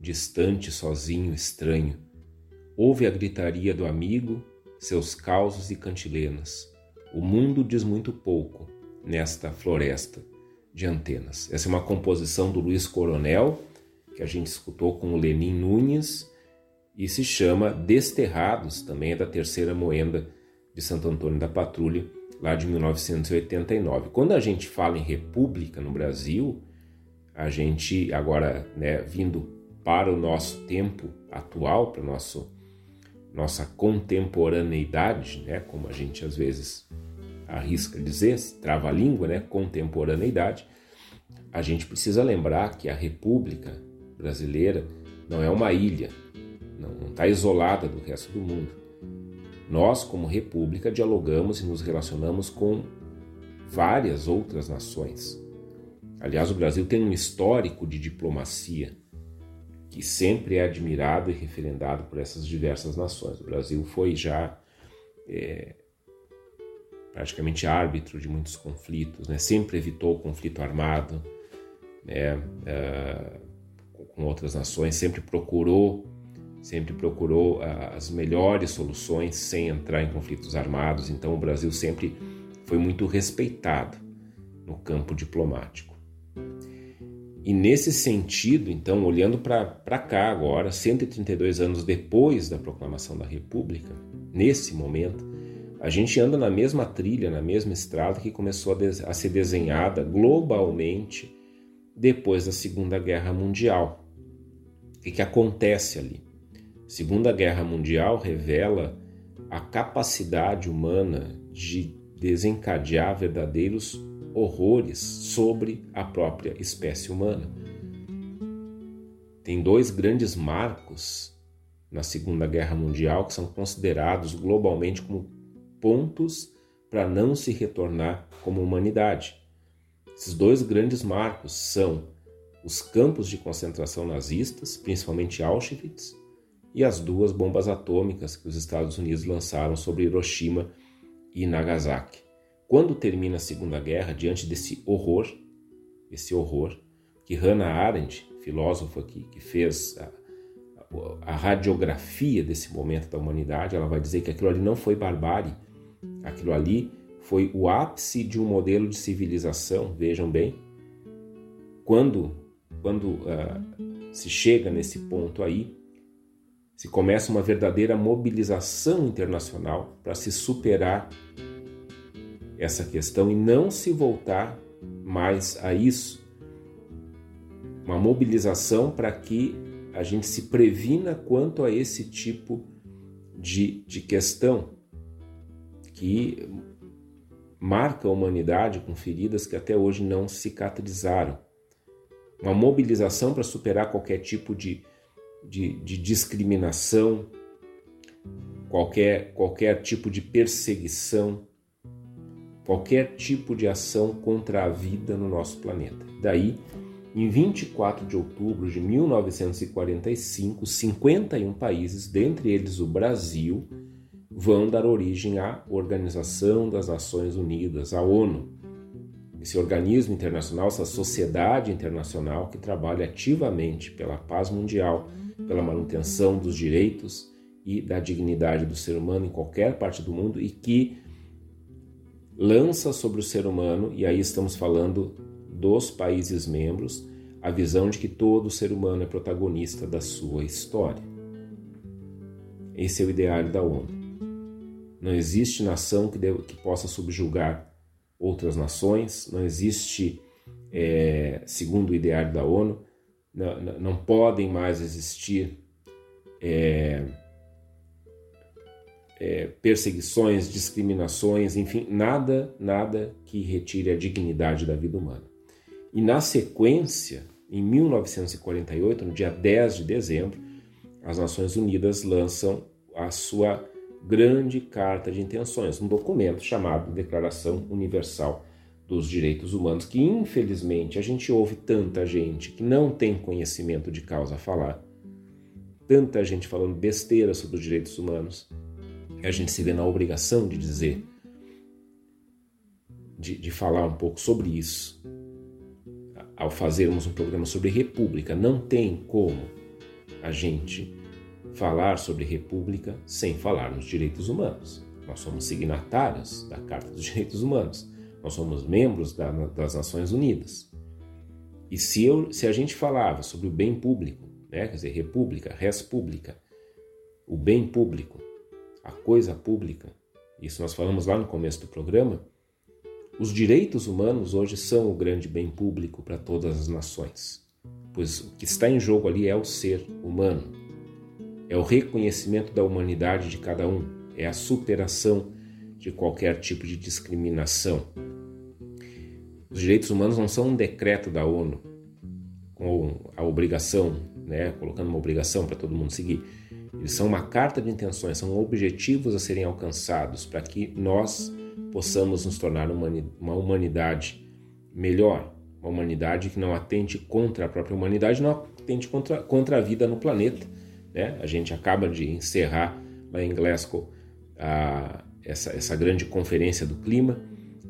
distante, sozinho, estranho. Ouve a gritaria do amigo, seus causos e cantilenas. O mundo diz muito pouco nesta floresta de antenas. Essa é uma composição do Luiz Coronel, que a gente escutou com o Lenin Nunes, e se chama Desterrados, também é da terceira moenda de Santo Antônio da Patrulha, lá de 1989. Quando a gente fala em república no Brasil, a gente agora, né, vindo para o nosso tempo atual, para nosso nossa contemporaneidade, né, como a gente às vezes arrisca dizer, trava a língua, né, contemporaneidade, a gente precisa lembrar que a República Brasileira não é uma ilha, não está isolada do resto do mundo. Nós, como República, dialogamos e nos relacionamos com várias outras nações. Aliás, o Brasil tem um histórico de diplomacia que sempre é admirado e referendado por essas diversas nações. O Brasil foi já é, praticamente árbitro de muitos conflitos, né? sempre evitou o conflito armado né? É, com outras nações, sempre procurou sempre procurou as melhores soluções sem entrar em conflitos armados. Então, o Brasil sempre foi muito respeitado no campo diplomático. E nesse sentido, então, olhando para cá agora, 132 anos depois da proclamação da República, nesse momento, a gente anda na mesma trilha, na mesma estrada que começou a, a ser desenhada globalmente depois da Segunda Guerra Mundial. O que, que acontece ali? Segunda Guerra Mundial revela a capacidade humana de desencadear verdadeiros horrores sobre a própria espécie humana. Tem dois grandes marcos na Segunda Guerra Mundial que são considerados globalmente como pontos para não se retornar como humanidade. Esses dois grandes marcos são os campos de concentração nazistas, principalmente Auschwitz, e as duas bombas atômicas que os Estados Unidos lançaram sobre Hiroshima e Nagasaki. Quando termina a Segunda Guerra, diante desse horror, esse horror, que Hannah Arendt, filósofa que, fez a, a, radiografia desse momento da humanidade, ela vai dizer que aquilo ali não foi barbárie, aquilo ali foi o ápice de um modelo de civilização, vejam bem. Quando, quando uh, se chega nesse ponto aí, se começa uma verdadeira mobilização internacional para se superar essa questão e não se voltar mais a isso. Uma mobilização para que a gente se previna quanto a esse tipo de, de questão que marca a humanidade com feridas que até hoje não cicatrizaram. Uma mobilização para superar qualquer tipo de, de, de discriminação, qualquer, qualquer tipo de perseguição, qualquer tipo de ação contra a vida no nosso planeta. Daí, em 24 de outubro de 1945, 51 países, dentre eles o Brasil, vão dar origem à Organização das Nações Unidas, a ONU. Esse organismo internacional, essa sociedade internacional que trabalha ativamente pela paz mundial, pela manutenção dos direitos e da dignidade do ser humano em qualquer parte do mundo e que lança sobre o ser humano, e aí estamos falando dos países membros a visão de que todo ser humano é protagonista da sua história. Esse é o ideário da ONU. Não existe nação que, que possa subjugar outras nações, não existe, é, segundo o ideário da ONU, não, não podem mais existir é, é, perseguições, discriminações, enfim, nada, nada que retire a dignidade da vida humana. E na sequência, em 1948, no dia 10 de dezembro, as Nações Unidas lançam a sua grande carta de intenções, um documento chamado Declaração Universal dos Direitos Humanos, que infelizmente a gente ouve tanta gente que não tem conhecimento de causa a falar, tanta gente falando besteira sobre os direitos humanos, a gente se vê na obrigação de dizer, de, de falar um pouco sobre isso. Ao fazermos um programa sobre república, não tem como a gente falar sobre república sem falar nos direitos humanos. Nós somos signatários da Carta dos Direitos Humanos. Nós somos membros da, das Nações Unidas. E se, eu, se a gente falava sobre o bem público, né, quer dizer, república, res pública, o bem público, a coisa pública, isso nós falamos lá no começo do programa, os direitos humanos hoje são o grande bem público para todas as nações, pois o que está em jogo ali é o ser humano, é o reconhecimento da humanidade de cada um, é a superação de qualquer tipo de discriminação. Os direitos humanos não são um decreto da ONU com a obrigação, né, colocando uma obrigação para todo mundo seguir. Eles são uma carta de intenções, são objetivos a serem alcançados para que nós possamos nos tornar uma humanidade melhor, uma humanidade que não atente contra a própria humanidade, não atente contra, contra a vida no planeta. Né? A gente acaba de encerrar lá em Glasgow a, essa, essa grande conferência do clima,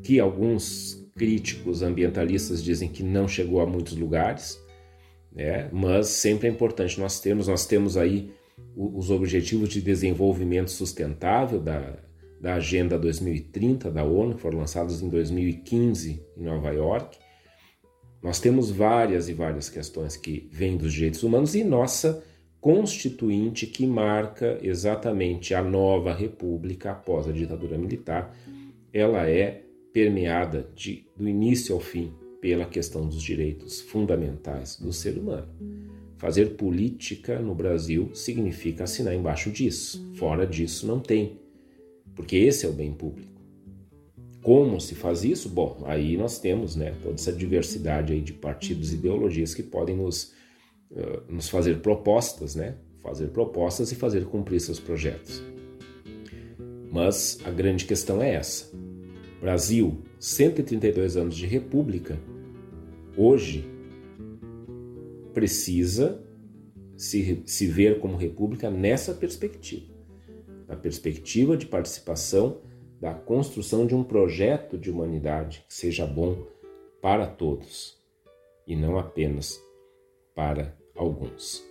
que alguns críticos ambientalistas dizem que não chegou a muitos lugares, né? mas sempre é importante nós termos, nós temos aí os Objetivos de Desenvolvimento Sustentável da, da Agenda 2030 da ONU, que foram lançados em 2015 em Nova York. Nós temos várias e várias questões que vêm dos direitos humanos e nossa constituinte que marca exatamente a nova república após a ditadura militar, ela é permeada de, do início ao fim pela questão dos direitos fundamentais do ser humano. Fazer política no Brasil significa assinar embaixo disso. Fora disso, não tem. Porque esse é o bem público. Como se faz isso? Bom, aí nós temos né, toda essa diversidade aí de partidos e ideologias que podem nos, uh, nos fazer propostas, né? Fazer propostas e fazer cumprir seus projetos. Mas a grande questão é essa. Brasil, 132 anos de república, hoje precisa se, se ver como república nessa perspectiva na perspectiva de participação da construção de um projeto de humanidade que seja bom para todos e não apenas para alguns.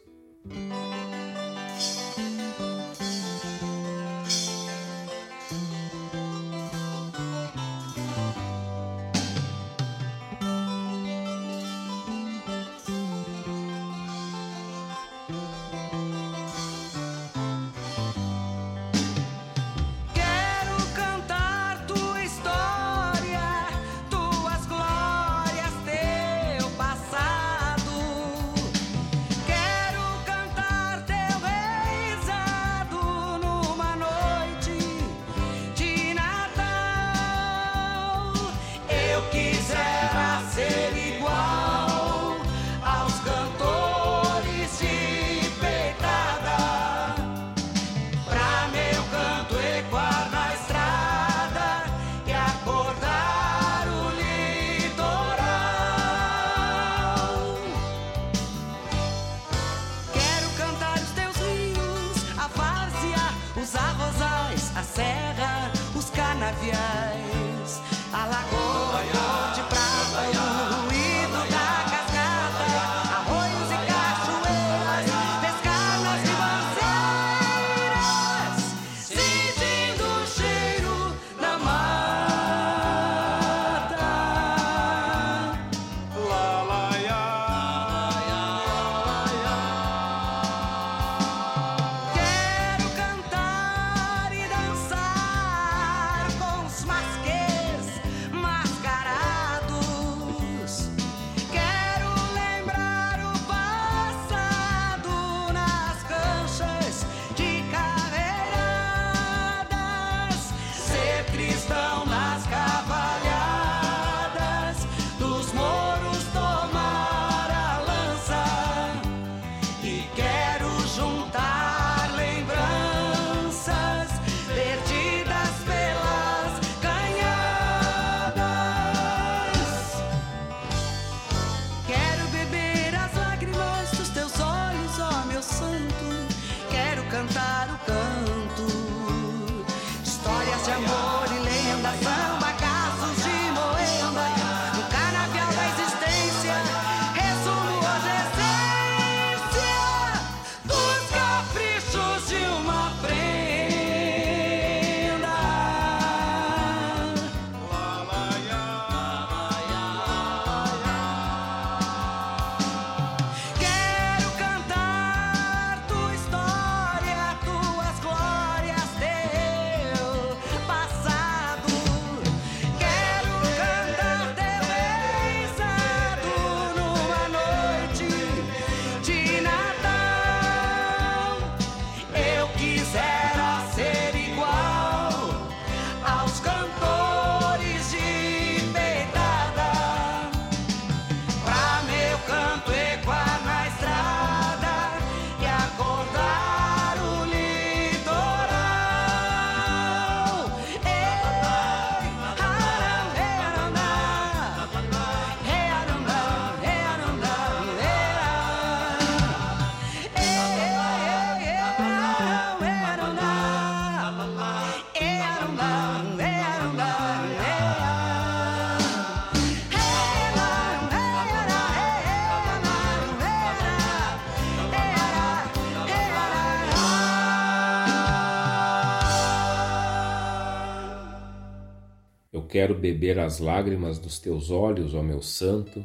Quero beber as lágrimas dos teus olhos, ó meu santo.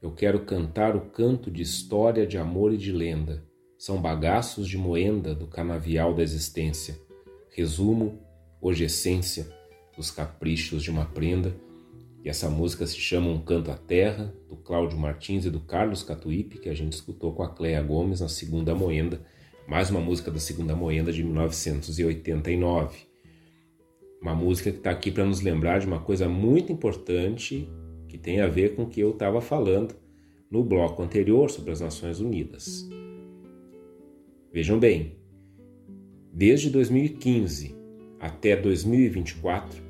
Eu quero cantar o canto de história, de amor e de lenda. São bagaços de moenda do canavial da existência. Resumo, hoje essência, dos caprichos de uma prenda. E essa música se chama Um Canto à Terra, do Cláudio Martins e do Carlos Catuípe, que a gente escutou com a Cleia Gomes na Segunda Moenda, mais uma música da Segunda Moenda de 1989. Uma música que está aqui para nos lembrar de uma coisa muito importante que tem a ver com o que eu estava falando no bloco anterior sobre as Nações Unidas. Vejam bem, desde 2015 até 2024,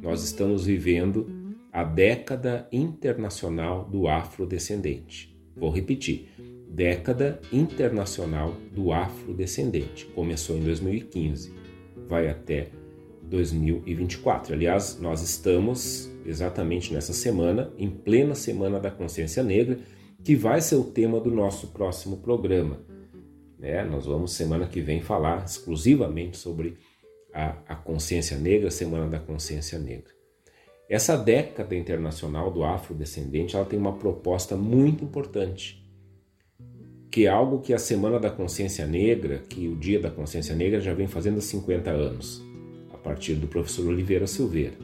nós estamos vivendo a década internacional do afrodescendente. Vou repetir: década internacional do afrodescendente. Começou em 2015, vai até 2024. Aliás, nós estamos exatamente nessa semana, em plena Semana da Consciência Negra, que vai ser o tema do nosso próximo programa. Né? Nós vamos semana que vem falar exclusivamente sobre a, a consciência negra, Semana da Consciência Negra. Essa década internacional do afrodescendente ela tem uma proposta muito importante, que é algo que a Semana da Consciência Negra, que o Dia da Consciência Negra já vem fazendo há 50 anos partir do professor Oliveira Silveira.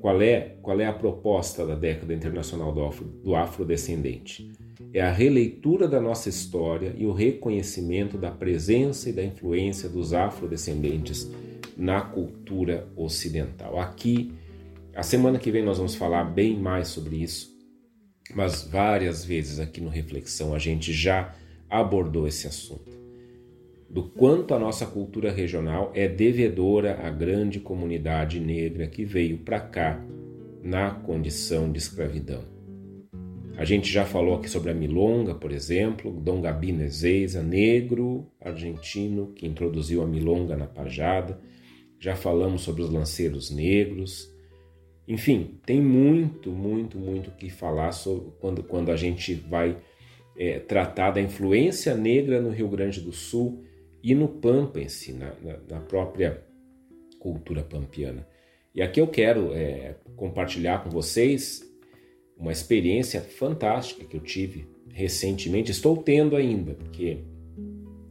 Qual é, qual é a proposta da década internacional do, afro, do afrodescendente? É a releitura da nossa história e o reconhecimento da presença e da influência dos afrodescendentes na cultura ocidental. Aqui, a semana que vem nós vamos falar bem mais sobre isso, mas várias vezes aqui no Reflexão a gente já abordou esse assunto do quanto a nossa cultura regional é devedora à grande comunidade negra que veio para cá na condição de escravidão. A gente já falou aqui sobre a milonga, por exemplo, Dom Gabi Nezeiza, negro argentino que introduziu a milonga na Pajada. Já falamos sobre os lanceiros negros. Enfim, tem muito, muito, muito que falar sobre quando, quando a gente vai é, tratar da influência negra no Rio Grande do Sul e no Pampa em si, na, na, na própria cultura pampiana. E aqui eu quero é, compartilhar com vocês uma experiência fantástica que eu tive recentemente, estou tendo ainda, porque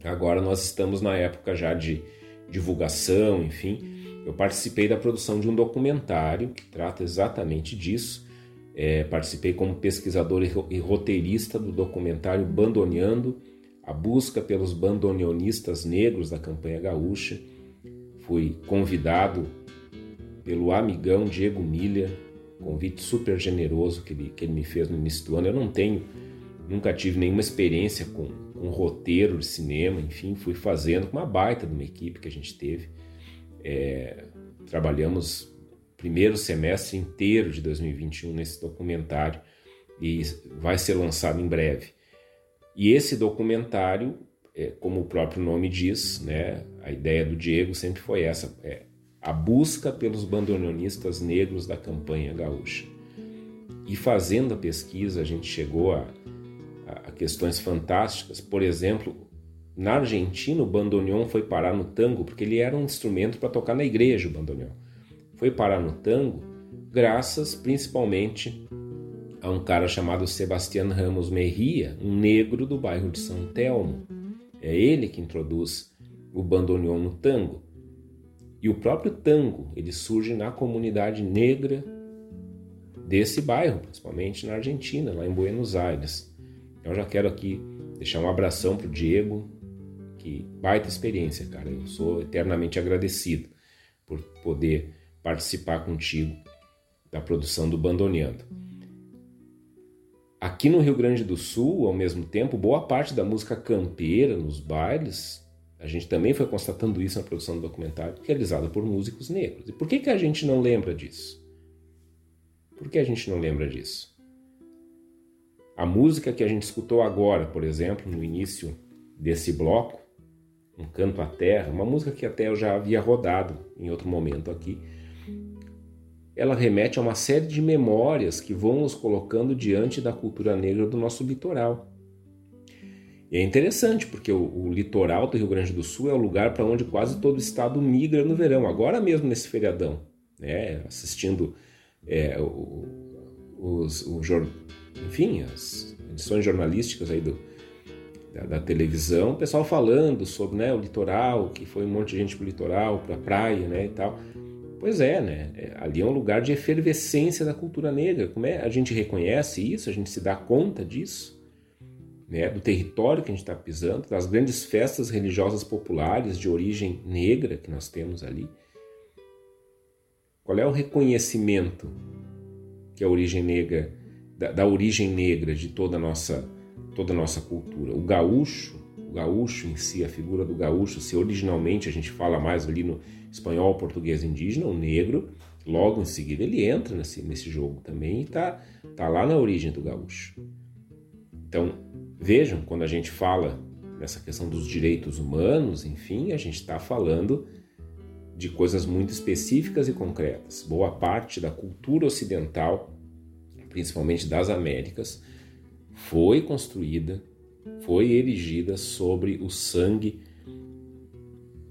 agora nós estamos na época já de divulgação, enfim. Eu participei da produção de um documentário que trata exatamente disso. É, participei como pesquisador e roteirista do documentário Bandoneando a busca pelos bandoneonistas negros da campanha gaúcha. Fui convidado pelo amigão Diego Miller, convite super generoso que ele, que ele me fez no início do ano. Eu não tenho, nunca tive nenhuma experiência com, com roteiro de cinema, enfim, fui fazendo com uma baita de uma equipe que a gente teve. É, trabalhamos primeiro semestre inteiro de 2021 nesse documentário e vai ser lançado em breve. E esse documentário, é, como o próprio nome diz, né, a ideia do Diego sempre foi essa: é, a busca pelos bandoneonistas negros da campanha gaúcha. E fazendo a pesquisa, a gente chegou a, a questões fantásticas. Por exemplo, na Argentina, o bandoneon foi parar no tango porque ele era um instrumento para tocar na igreja, o bandoneon. Foi parar no tango graças principalmente a um cara chamado Sebastián Ramos Merria, um negro do bairro de São Telmo. É ele que introduz o bandoneon no tango. E o próprio tango, ele surge na comunidade negra desse bairro, principalmente na Argentina, lá em Buenos Aires. Eu já quero aqui deixar um abração pro Diego, que baita experiência, cara. Eu sou eternamente agradecido por poder participar contigo da produção do Bandoneando. Aqui no Rio Grande do Sul, ao mesmo tempo, boa parte da música campeira nos bailes, a gente também foi constatando isso na produção do documentário, realizada por músicos negros. E por que, que a gente não lembra disso? Por que a gente não lembra disso? A música que a gente escutou agora, por exemplo, no início desse bloco, Um Canto à Terra, uma música que até eu já havia rodado em outro momento aqui, ela remete a uma série de memórias que vão nos colocando diante da cultura negra do nosso litoral. E é interessante, porque o, o litoral do Rio Grande do Sul é o lugar para onde quase todo o estado migra no verão, agora mesmo nesse feriadão. né? assistindo é, o, os, o, enfim, as edições jornalísticas aí do, da, da, televisão, o pessoal falando sobre né, o litoral, que foi um monte de gente para o litoral, para a praia né, e tal. Pois é, né? É, ali é um lugar de efervescência da cultura negra. Como é a gente reconhece isso? A gente se dá conta disso? Né? Do território que a gente está pisando, das grandes festas religiosas populares de origem negra que nós temos ali. Qual é o reconhecimento que a origem negra, da, da origem negra de toda a nossa toda a nossa cultura? O gaúcho, o gaúcho em si, a figura do gaúcho, se originalmente a gente fala mais ali no espanhol, português indígena, o negro, logo em seguida ele entra nesse, nesse jogo também e está tá lá na origem do gaúcho. Então, vejam, quando a gente fala nessa questão dos direitos humanos, enfim, a gente está falando de coisas muito específicas e concretas. Boa parte da cultura ocidental, principalmente das Américas, foi construída, foi erigida sobre o sangue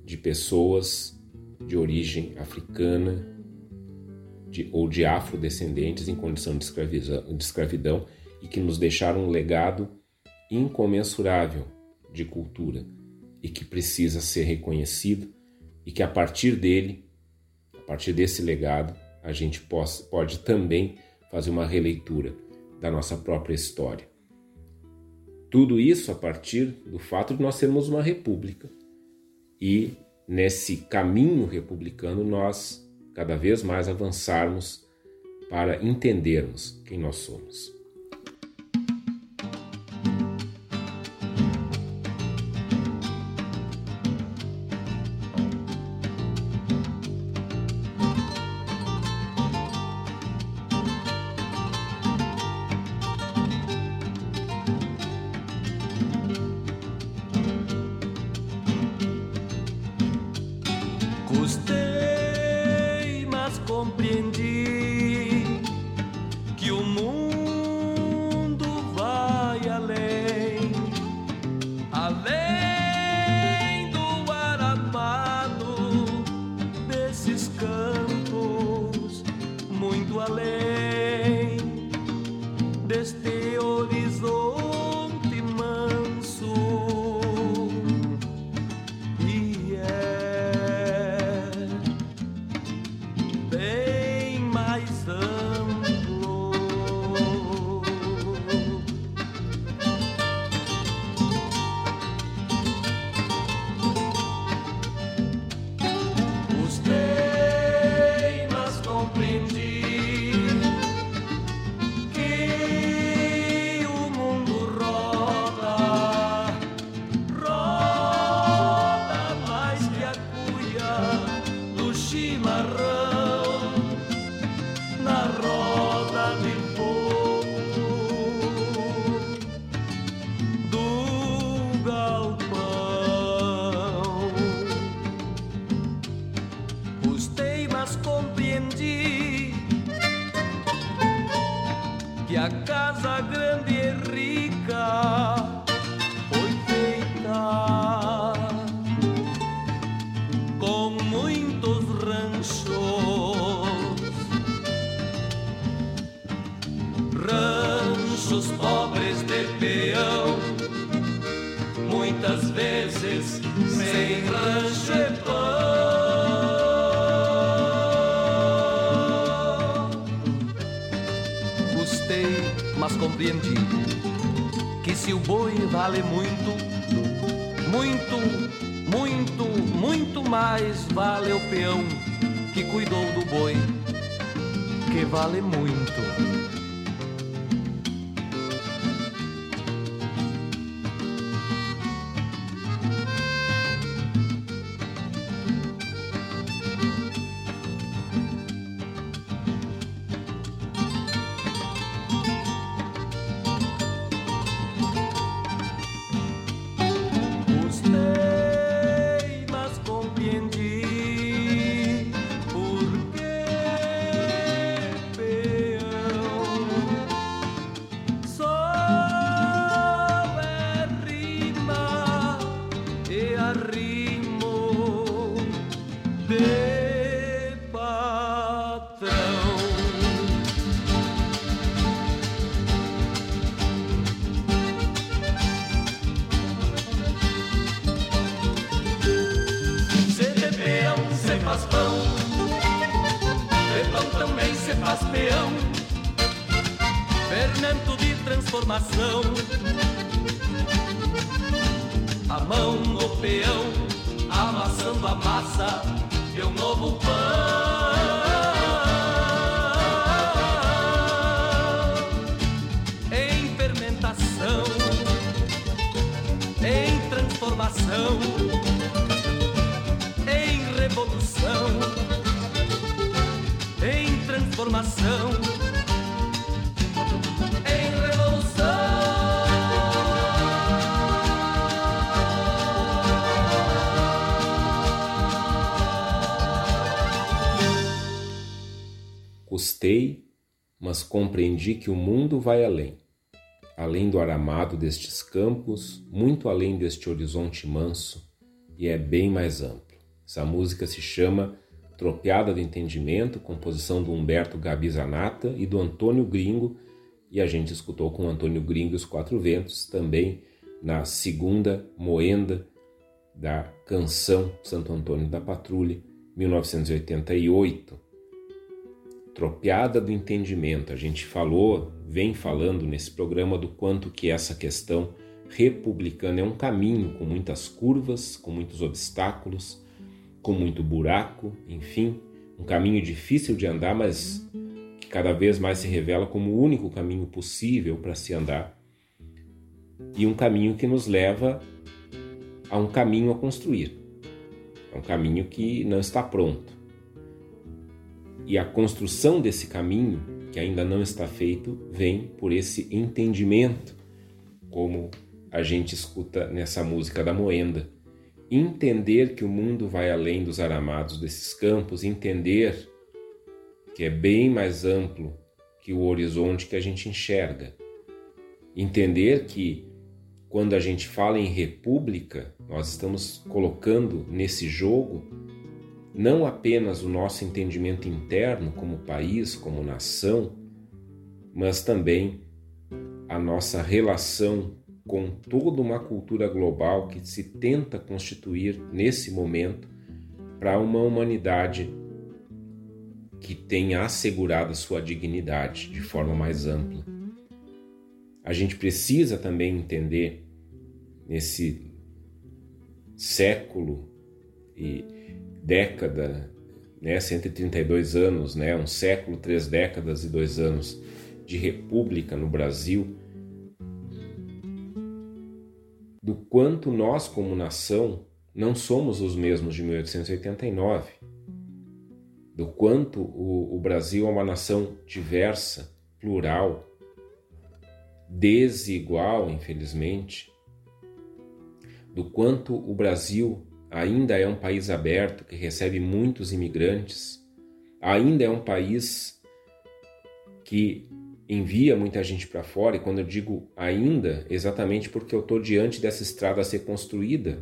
de pessoas de origem africana de, ou de afrodescendentes em condição de de escravidão e que nos deixaram um legado incomensurável de cultura e que precisa ser reconhecido e que a partir dele, a partir desse legado, a gente pode, pode também fazer uma releitura da nossa própria história. Tudo isso a partir do fato de nós sermos uma república e nesse caminho republicano nós cada vez mais avançarmos para entendermos quem nós somos. Faz peão, fermento de transformação. A mão do peão, amassando a massa de um novo pão. Em fermentação, em transformação, Custei, mas compreendi que o mundo vai além. Além do aramado destes campos, muito além deste horizonte manso, e é bem mais amplo. Essa música se chama Tropeada do Entendimento, composição do Humberto Gabi Zanata e do Antônio Gringo, e a gente escutou com o Antônio Gringo e os Quatro Ventos, também na segunda moenda da canção Santo Antônio da Patrulha, 1988. Tropeada do entendimento. A gente falou, vem falando nesse programa do quanto que essa questão republicana é um caminho com muitas curvas, com muitos obstáculos, com muito buraco, enfim, um caminho difícil de andar, mas que cada vez mais se revela como o único caminho possível para se andar. E um caminho que nos leva a um caminho a construir. É um caminho que não está pronto. E a construção desse caminho, que ainda não está feito, vem por esse entendimento, como a gente escuta nessa música da Moenda. Entender que o mundo vai além dos aramados desses campos, entender que é bem mais amplo que o horizonte que a gente enxerga. Entender que quando a gente fala em república, nós estamos colocando nesse jogo não apenas o nosso entendimento interno como país, como nação, mas também a nossa relação com toda uma cultura global que se tenta constituir nesse momento para uma humanidade que tenha assegurado sua dignidade de forma mais ampla. A gente precisa também entender nesse século e década, né, 132 anos, né, um século, três décadas e dois anos de república no Brasil, do quanto nós, como nação, não somos os mesmos de 1889, do quanto o, o Brasil é uma nação diversa, plural, desigual, infelizmente, do quanto o Brasil ainda é um país aberto que recebe muitos imigrantes, ainda é um país que envia muita gente para fora, e quando eu digo ainda, exatamente porque eu estou diante dessa estrada a ser construída.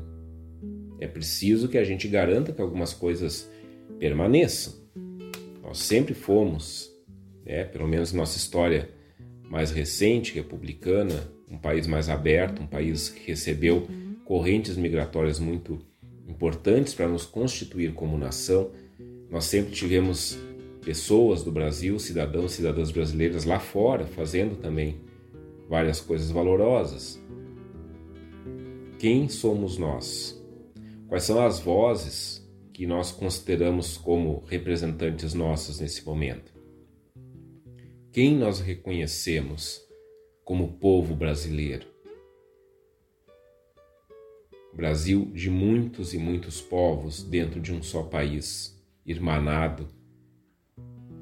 É preciso que a gente garanta que algumas coisas permaneçam. Nós sempre fomos, né, pelo menos nossa história mais recente, republicana, um país mais aberto, um país que recebeu correntes migratórias muito importantes para nos constituir como nação. Nós sempre tivemos pessoas do Brasil, cidadãos e cidadãs brasileiras lá fora, fazendo também várias coisas valorosas. Quem somos nós? Quais são as vozes que nós consideramos como representantes nossas nesse momento? Quem nós reconhecemos como povo brasileiro? Brasil de muitos e muitos povos dentro de um só país, irmanado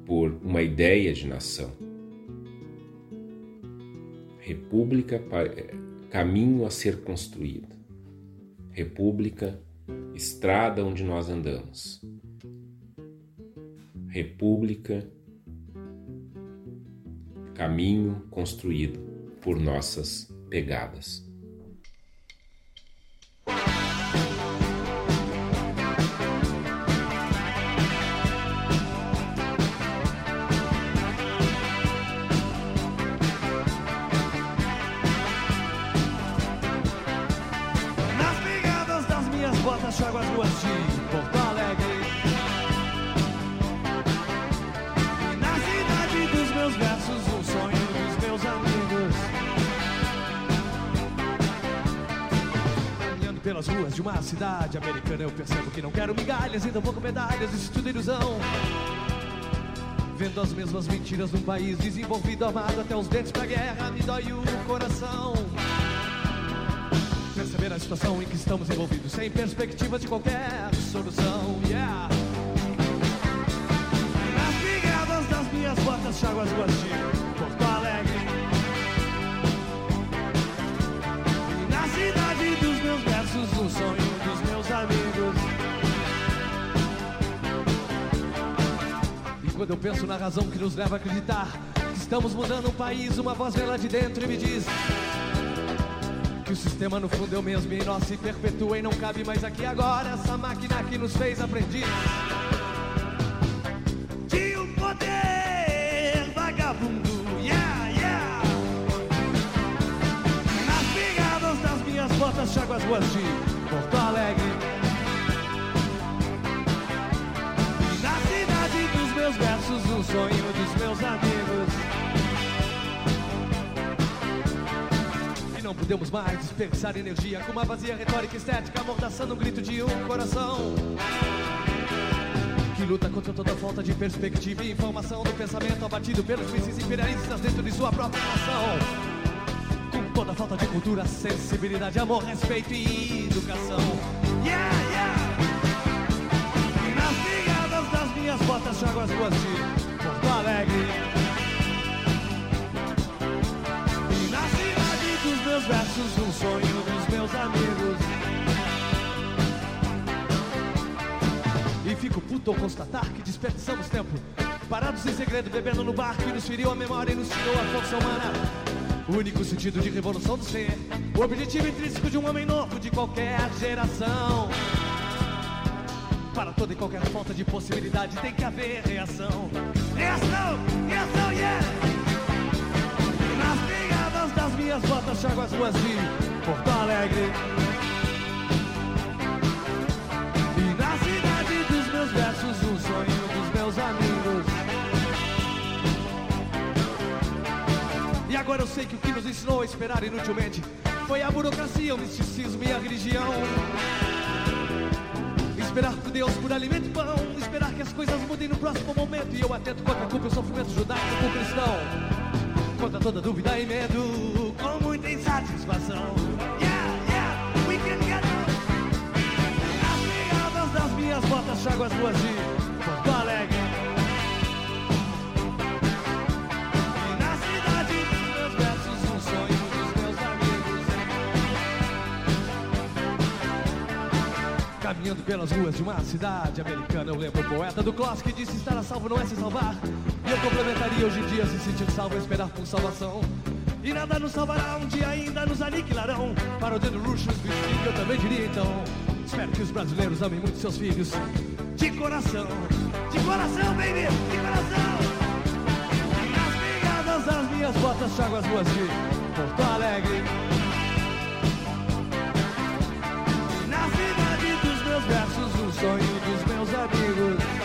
por uma ideia de nação. República, caminho a ser construído. República, estrada onde nós andamos. República, caminho construído por nossas pegadas. Pelas ruas de uma cidade americana, eu percebo que não quero migalhas, vou com medalhas, isso tudo é ilusão. Vendo as mesmas mentiras num país desenvolvido, amado até os dentes pra guerra, me dói o coração. Perceber a situação em que estamos envolvidos, sem perspectiva de qualquer solução. Yeah. Nas brigadas das minhas botas, chago as quando eu penso na razão que nos leva a acreditar que estamos mudando o país, uma voz vem lá de dentro e me diz. Que o sistema no fundo é o mesmo e nós se perpetua e não cabe mais aqui agora essa máquina que nos fez aprendiz. De um poder vagabundo, yeah, yeah. Nas pegadas das minhas botas, chago as ruas de Porto Alegre. Meus versos, um sonho dos meus amigos. E não podemos mais desperdiçar energia com uma vazia retórica estética, amordaçando um grito de um coração que luta contra toda falta de perspectiva e informação do pensamento abatido pelos mísseis imperialistas dentro de sua própria nação. Com toda falta de cultura, sensibilidade, amor, respeito e educação. Yeah, minhas botas, chago as ruas de Porto Alegre. E na cidade dos meus versos, um sonho dos meus amigos. E fico puto ao constatar que desperdiçamos tempo Parados em segredo, bebendo no bar que nos feriu a memória e nos tirou a força humana O único sentido de revolução do ser O objetivo intrínseco de um homem novo de qualquer geração Para toda e qualquer falta de possibilidade tem que haver reação Reação, reação, yeah! Nas pegadas das minhas botas, chago as ruas de Porto Alegre E na cidade dos meus versos, um sonho dos meus amigos. E agora eu sei que o que nos ensinou a esperar inutilmente foi a burocracia, o misticismo e a religião. Esperar por Deus por alimento e pão, esperar que as coisas mudem no próximo momento. E eu atento contra a culpa e o sofrimento judaico cristão. Contra toda dúvida e medo, com muita insatisfação. Yeah, yeah, we can get As pegadas das minhas botas, chago as Caminhando pelas ruas de uma cidade americana, eu lembro o poeta do Kloss que disse estar a salvo não é se salvar. E eu complementaria hoje em dia se sentir salvo é esperar por salvação. E nada nos salvará, um dia ainda nos aniquilarão. Para o dedo luxo, eu também diria então. Espero que os brasileiros amem muito seus filhos. De coração, de coração, baby, de coração. Nas pegadas das minhas botas, chago as ruas de Porto Alegre. Meus versos, um sonho dos meus amigos.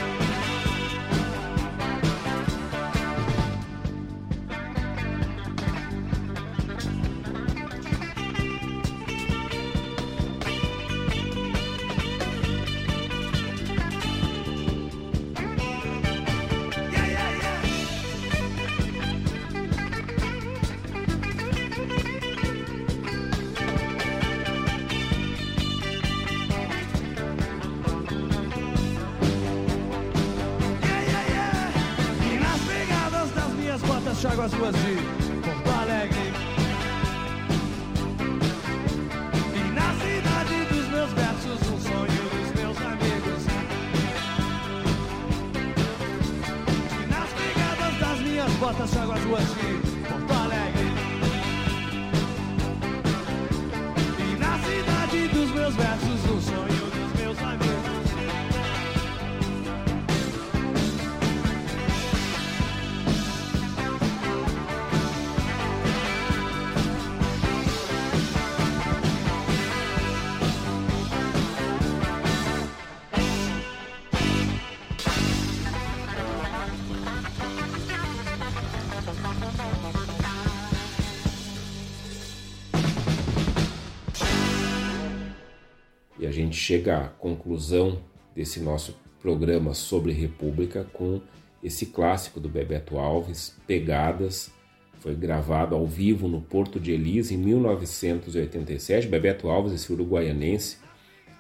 Chega à conclusão desse nosso programa sobre República com esse clássico do Bebeto Alves, Pegadas, foi gravado ao vivo no Porto de Elisa em 1987. Bebeto Alves, esse uruguaianense,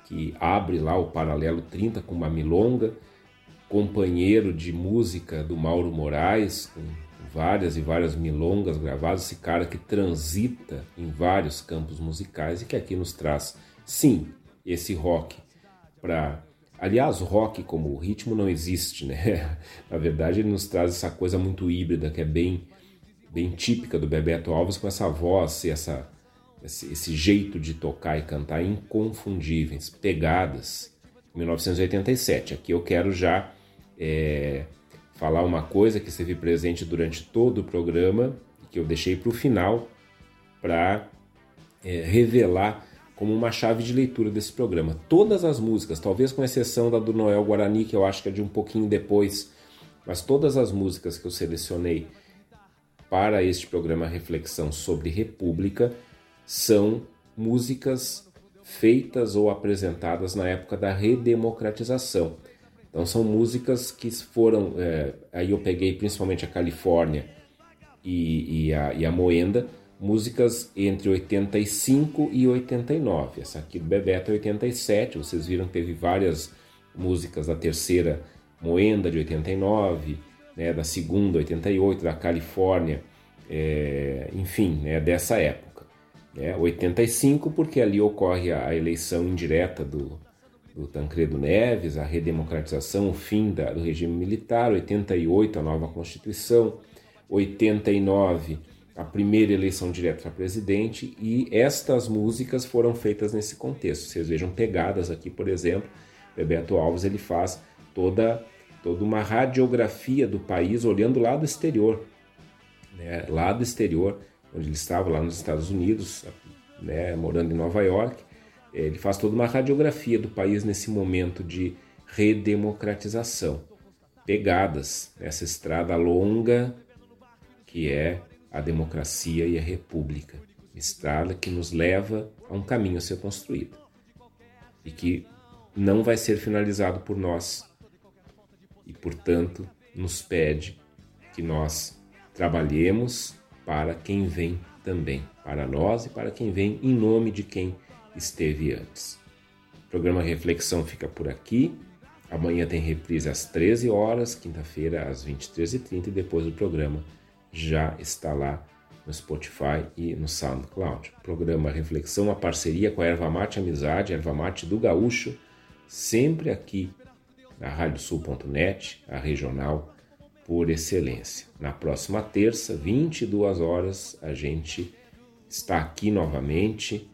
que abre lá o Paralelo 30 com uma milonga, companheiro de música do Mauro Moraes, com várias e várias milongas gravadas, esse cara que transita em vários campos musicais e que aqui nos traz, sim, esse rock para Aliás, rock como ritmo não existe, né? [LAUGHS] Na verdade, ele nos traz essa coisa muito híbrida que é bem, bem típica do Bebeto Alves com essa voz e essa, esse, esse jeito de tocar e cantar inconfundíveis, pegadas. 1987. Aqui eu quero já é, falar uma coisa que esteve presente durante todo o programa que eu deixei para o final para é, revelar como uma chave de leitura desse programa. Todas as músicas, talvez com exceção da do Noel Guarani, que eu acho que é de um pouquinho depois, mas todas as músicas que eu selecionei para este programa Reflexão sobre República são músicas feitas ou apresentadas na época da redemocratização. Então são músicas que foram. É, aí eu peguei principalmente a Califórnia e, e, a, e a Moenda, músicas entre 85 e 89. Essa aqui do Bebeto é 87, vocês viram que teve várias músicas da terceira Moenda de 89, né, da segunda 88, da Califórnia, é, enfim, né, dessa época. Né, 85 porque ali ocorre a, a eleição indireta do, do Tancredo Neves, a redemocratização, o fim da, do regime militar, 88 a nova Constituição, 89 a primeira eleição direta para presidente e estas músicas foram feitas nesse contexto. Vocês vejam pegadas aqui, por exemplo, Bebeto Alves ele faz toda toda uma radiografia do país olhando lá do exterior, né? lá do exterior, onde ele estava lá nos Estados Unidos, né? morando em Nova York, ele faz toda uma radiografia do país nesse momento de redemocratização. Pegadas, essa estrada longa que é a democracia e a república, estrada que nos leva a um caminho a ser construído e que não vai ser finalizado por nós e, portanto, nos pede que nós trabalhemos para quem vem também, para nós e para quem vem em nome de quem esteve antes. O programa Reflexão fica por aqui. Amanhã tem reprise às 13 horas, quinta-feira às 23h30 e depois o programa já está lá no Spotify e no SoundCloud. programa Reflexão, uma parceria com a Erva Mate Amizade, Erva Mate do Gaúcho, sempre aqui na radiosul.net, a regional por excelência. Na próxima terça, 22 horas, a gente está aqui novamente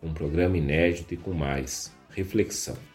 com um programa inédito e com mais reflexão.